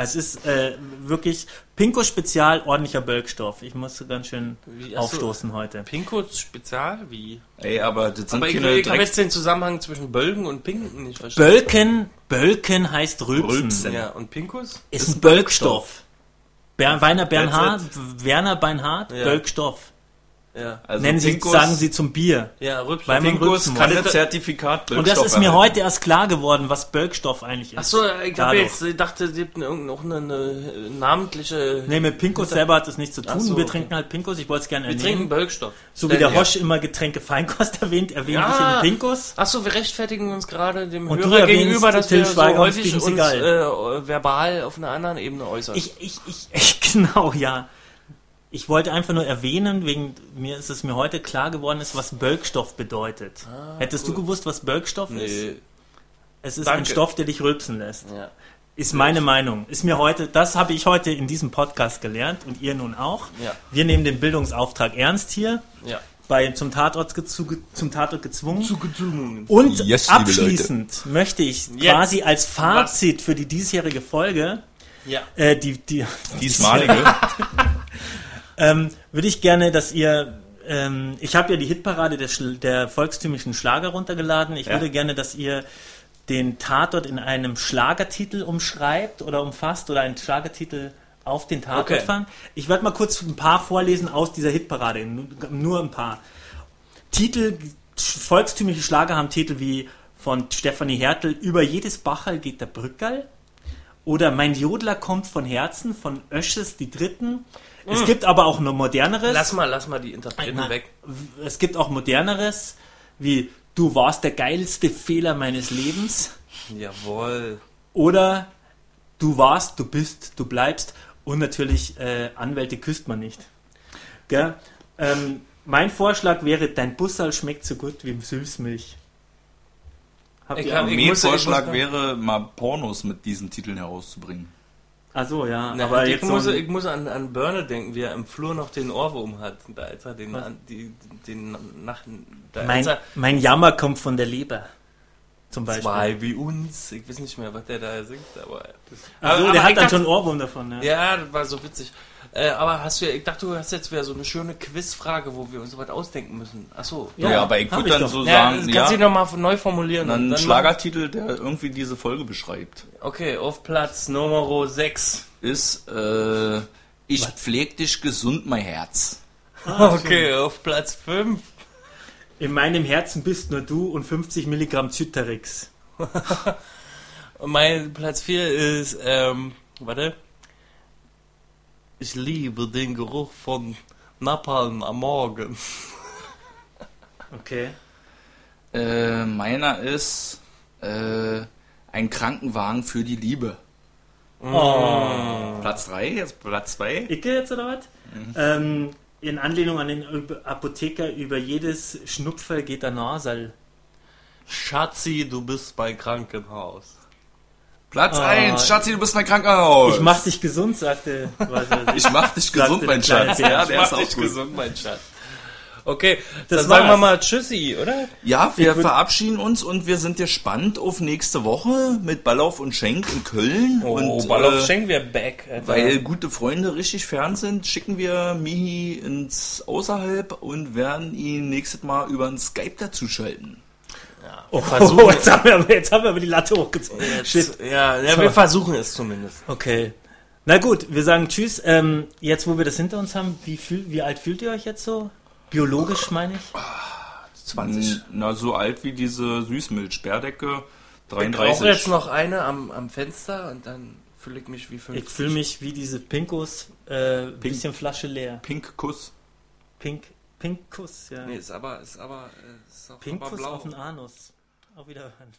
Es ist äh, wirklich Pinkus Spezial, ordentlicher Bölkstoff. Ich musste ganz schön wie, aufstoßen heute. Pinkus Spezial? Wie? Ey, aber das sind aber keine ich, ich habe jetzt den Zusammenhang zwischen Bölken und Pinken nicht verstanden. Bölken, Bölken heißt Rülpsen. Rülpsen. Ja, und Pinkus? Ist, ist ein Bölkstoff. Bölkstoff. Ber Werner Bernhard, Werner Beinhardt, ja. Bölkstoff. Ja. Also Nennen Sie, Pinkus, sagen Sie zum Bier. Ja, Rülpstoff. Weil man Pinkus kann ein Zertifikat Und das ist mir erhalten. heute erst klar geworden, was Bölkstoff eigentlich ist. Ach so, ich habe jetzt ich dachte, Sie hätten noch eine, eine namentliche. Nee, mit Pinkus selber hat das nichts zu tun. So, wir okay. trinken halt Pinkus. Ich wollte es gerne Wir trinken erwähnen. Bölkstoff. So wie der. Hosch immer Getränke Feinkost erwähnt, erwähne Ja. ich den Pinkus. Ach so, wir rechtfertigen uns gerade dem Und Hörer gegenüber, dass Till wir so Schweiger und häufig uns äh, verbal auf einer anderen Ebene äußern. Ich, ich, ich, ich, genau, ja. Ich wollte einfach nur erwähnen, wegen mir ist es mir heute klar geworden, ist, was Bölkstoff bedeutet. Hättest du gewusst, was Bölkstoff ist? nee. Es ist Danke. ein Stoff, der dich rülpsen lässt. Ja. Ist meine Meinung. Ist mir heute, das habe ich heute in diesem Podcast gelernt und ihr nun auch. Ja. Wir nehmen den Bildungsauftrag ernst hier, Ja. bei zum Tatort, gezu- zum Tatort gezwungen. Zugezwungen. Und Yes, abschließend möchte ich Jetzt. quasi als Fazit für die diesjährige Folge, Ja. äh, die, die, Diesmalige. ähm, würde ich gerne, dass ihr, ähm, ich habe ja die Hitparade der, der volkstümlichen Schlager runtergeladen. Ich Ja. würde gerne, dass ihr den Tatort in einem Schlagertitel umschreibt oder umfasst oder einen Schlagertitel auf den Tatort Okay. fangen. Ich werde mal kurz ein paar vorlesen aus dieser Hitparade, nur, ein paar. Titel, volkstümliche Schlager haben Titel wie von Stefanie Hertel, über jedes Bacherl geht der Brückerl. Oder Mein Jodler kommt von Herzen von Ösches die Dritten. Es gibt aber auch noch moderneres. Lass mal, lass mal die Interpreten weg. Es gibt auch moderneres, wie Du warst der geilste Fehler meines Lebens. Jawohl. Oder Du warst, du bist, du bleibst. Und natürlich äh, Anwälte küsst man nicht. Gell? Ähm, mein Vorschlag wäre, dein Bussal schmeckt so gut wie Süßmilch. Habt Ich ihr hab- ich- Mein Vorschlag wäre, mal Pornos mit diesen Titeln herauszubringen. Ach so, ja. Na, aber ich, muss, so, ich muss an, an Börne denken, wie er im Flur noch den Ohrwurm hat. Da als er den, an, die, den nach, da mein, er mein Jammer kommt von der Leber. Zum Beispiel. zwei wie uns. Ich weiß nicht mehr, was der da singt, aber. Das, Also, aber der ich hat dann schon Ohrwurm davon. Ja. Ja, das war so witzig. Äh, aber hast du, ich dachte, du hast jetzt wieder so eine schöne Quizfrage, wo wir uns so was ausdenken müssen. Ach so. Ja, aber ich würde ich dann doch. so Ja, sagen, ja, kannst du nochmal neu formulieren. dann dann Schlagertitel, der irgendwie diese Folge beschreibt. Okay, auf Platz Nummer 6. Ist, äh, ich pfleg dich gesund, mein Herz. Okay, auf Platz 5. In meinem Herzen bist nur du und 50 Milligramm Zyterix. Mein Platz 4 ist, ähm, warte. Ich liebe den Geruch von Napalm am Morgen. Okay. Äh, meiner ist, äh, ein Krankenwagen für die Liebe. Oh. Platz 3, jetzt Platz 2. Icke jetzt oder was? Ähm, in Anlehnung an den Apotheker, über jedes Schnupfer geht der Nasal. Schatzi, du bist mein Krankenhaus. Platz Ah. 1, Schatzi, du bist mein Krankenhaus. Ich mach dich gesund, sagte. Was weiß ich mach dich gesund, mein Schatz. Ja, Ich der mach ist auch dich gut. gesund, mein Schatz. Okay, Das dann sagen wir mal Tschüssi, oder? Ja, wir verabschieden uns und wir sind gespannt auf nächste Woche mit Ballauf und Schenk in Köln. Oh, und, Ball auf äh, Schenk wir back. Alter. Weil gute Freunde richtig fern sind, schicken wir Mihi ins Außerhalb und werden ihn nächstes Mal über ein Skype dazuschalten. Oh, versuchen- jetzt, haben wir, aber- jetzt haben wir aber die Latte hochgezogen. Jetzt, ja, ja So. wir versuchen es zumindest. Okay. Na gut, wir sagen Tschüss. Ähm, jetzt, wo wir das hinter uns haben, wie, fühl, wie alt fühlt ihr euch jetzt so? Biologisch meine ich? 20. Na, so alt wie diese Süßmilch-Sperrdecke. Ich brauche 33. jetzt noch eine am, am Fenster und dann fühle ich mich wie 50. Ich fühle mich wie diese Pinkos, äh, bisschen Flasche leer. Pink Kuss. Pink, Pinkus, ja. Nee, ist aber, ist aber, äh, ist auch aber Pinkus blau. auf den Anus. Auf Wiederhören.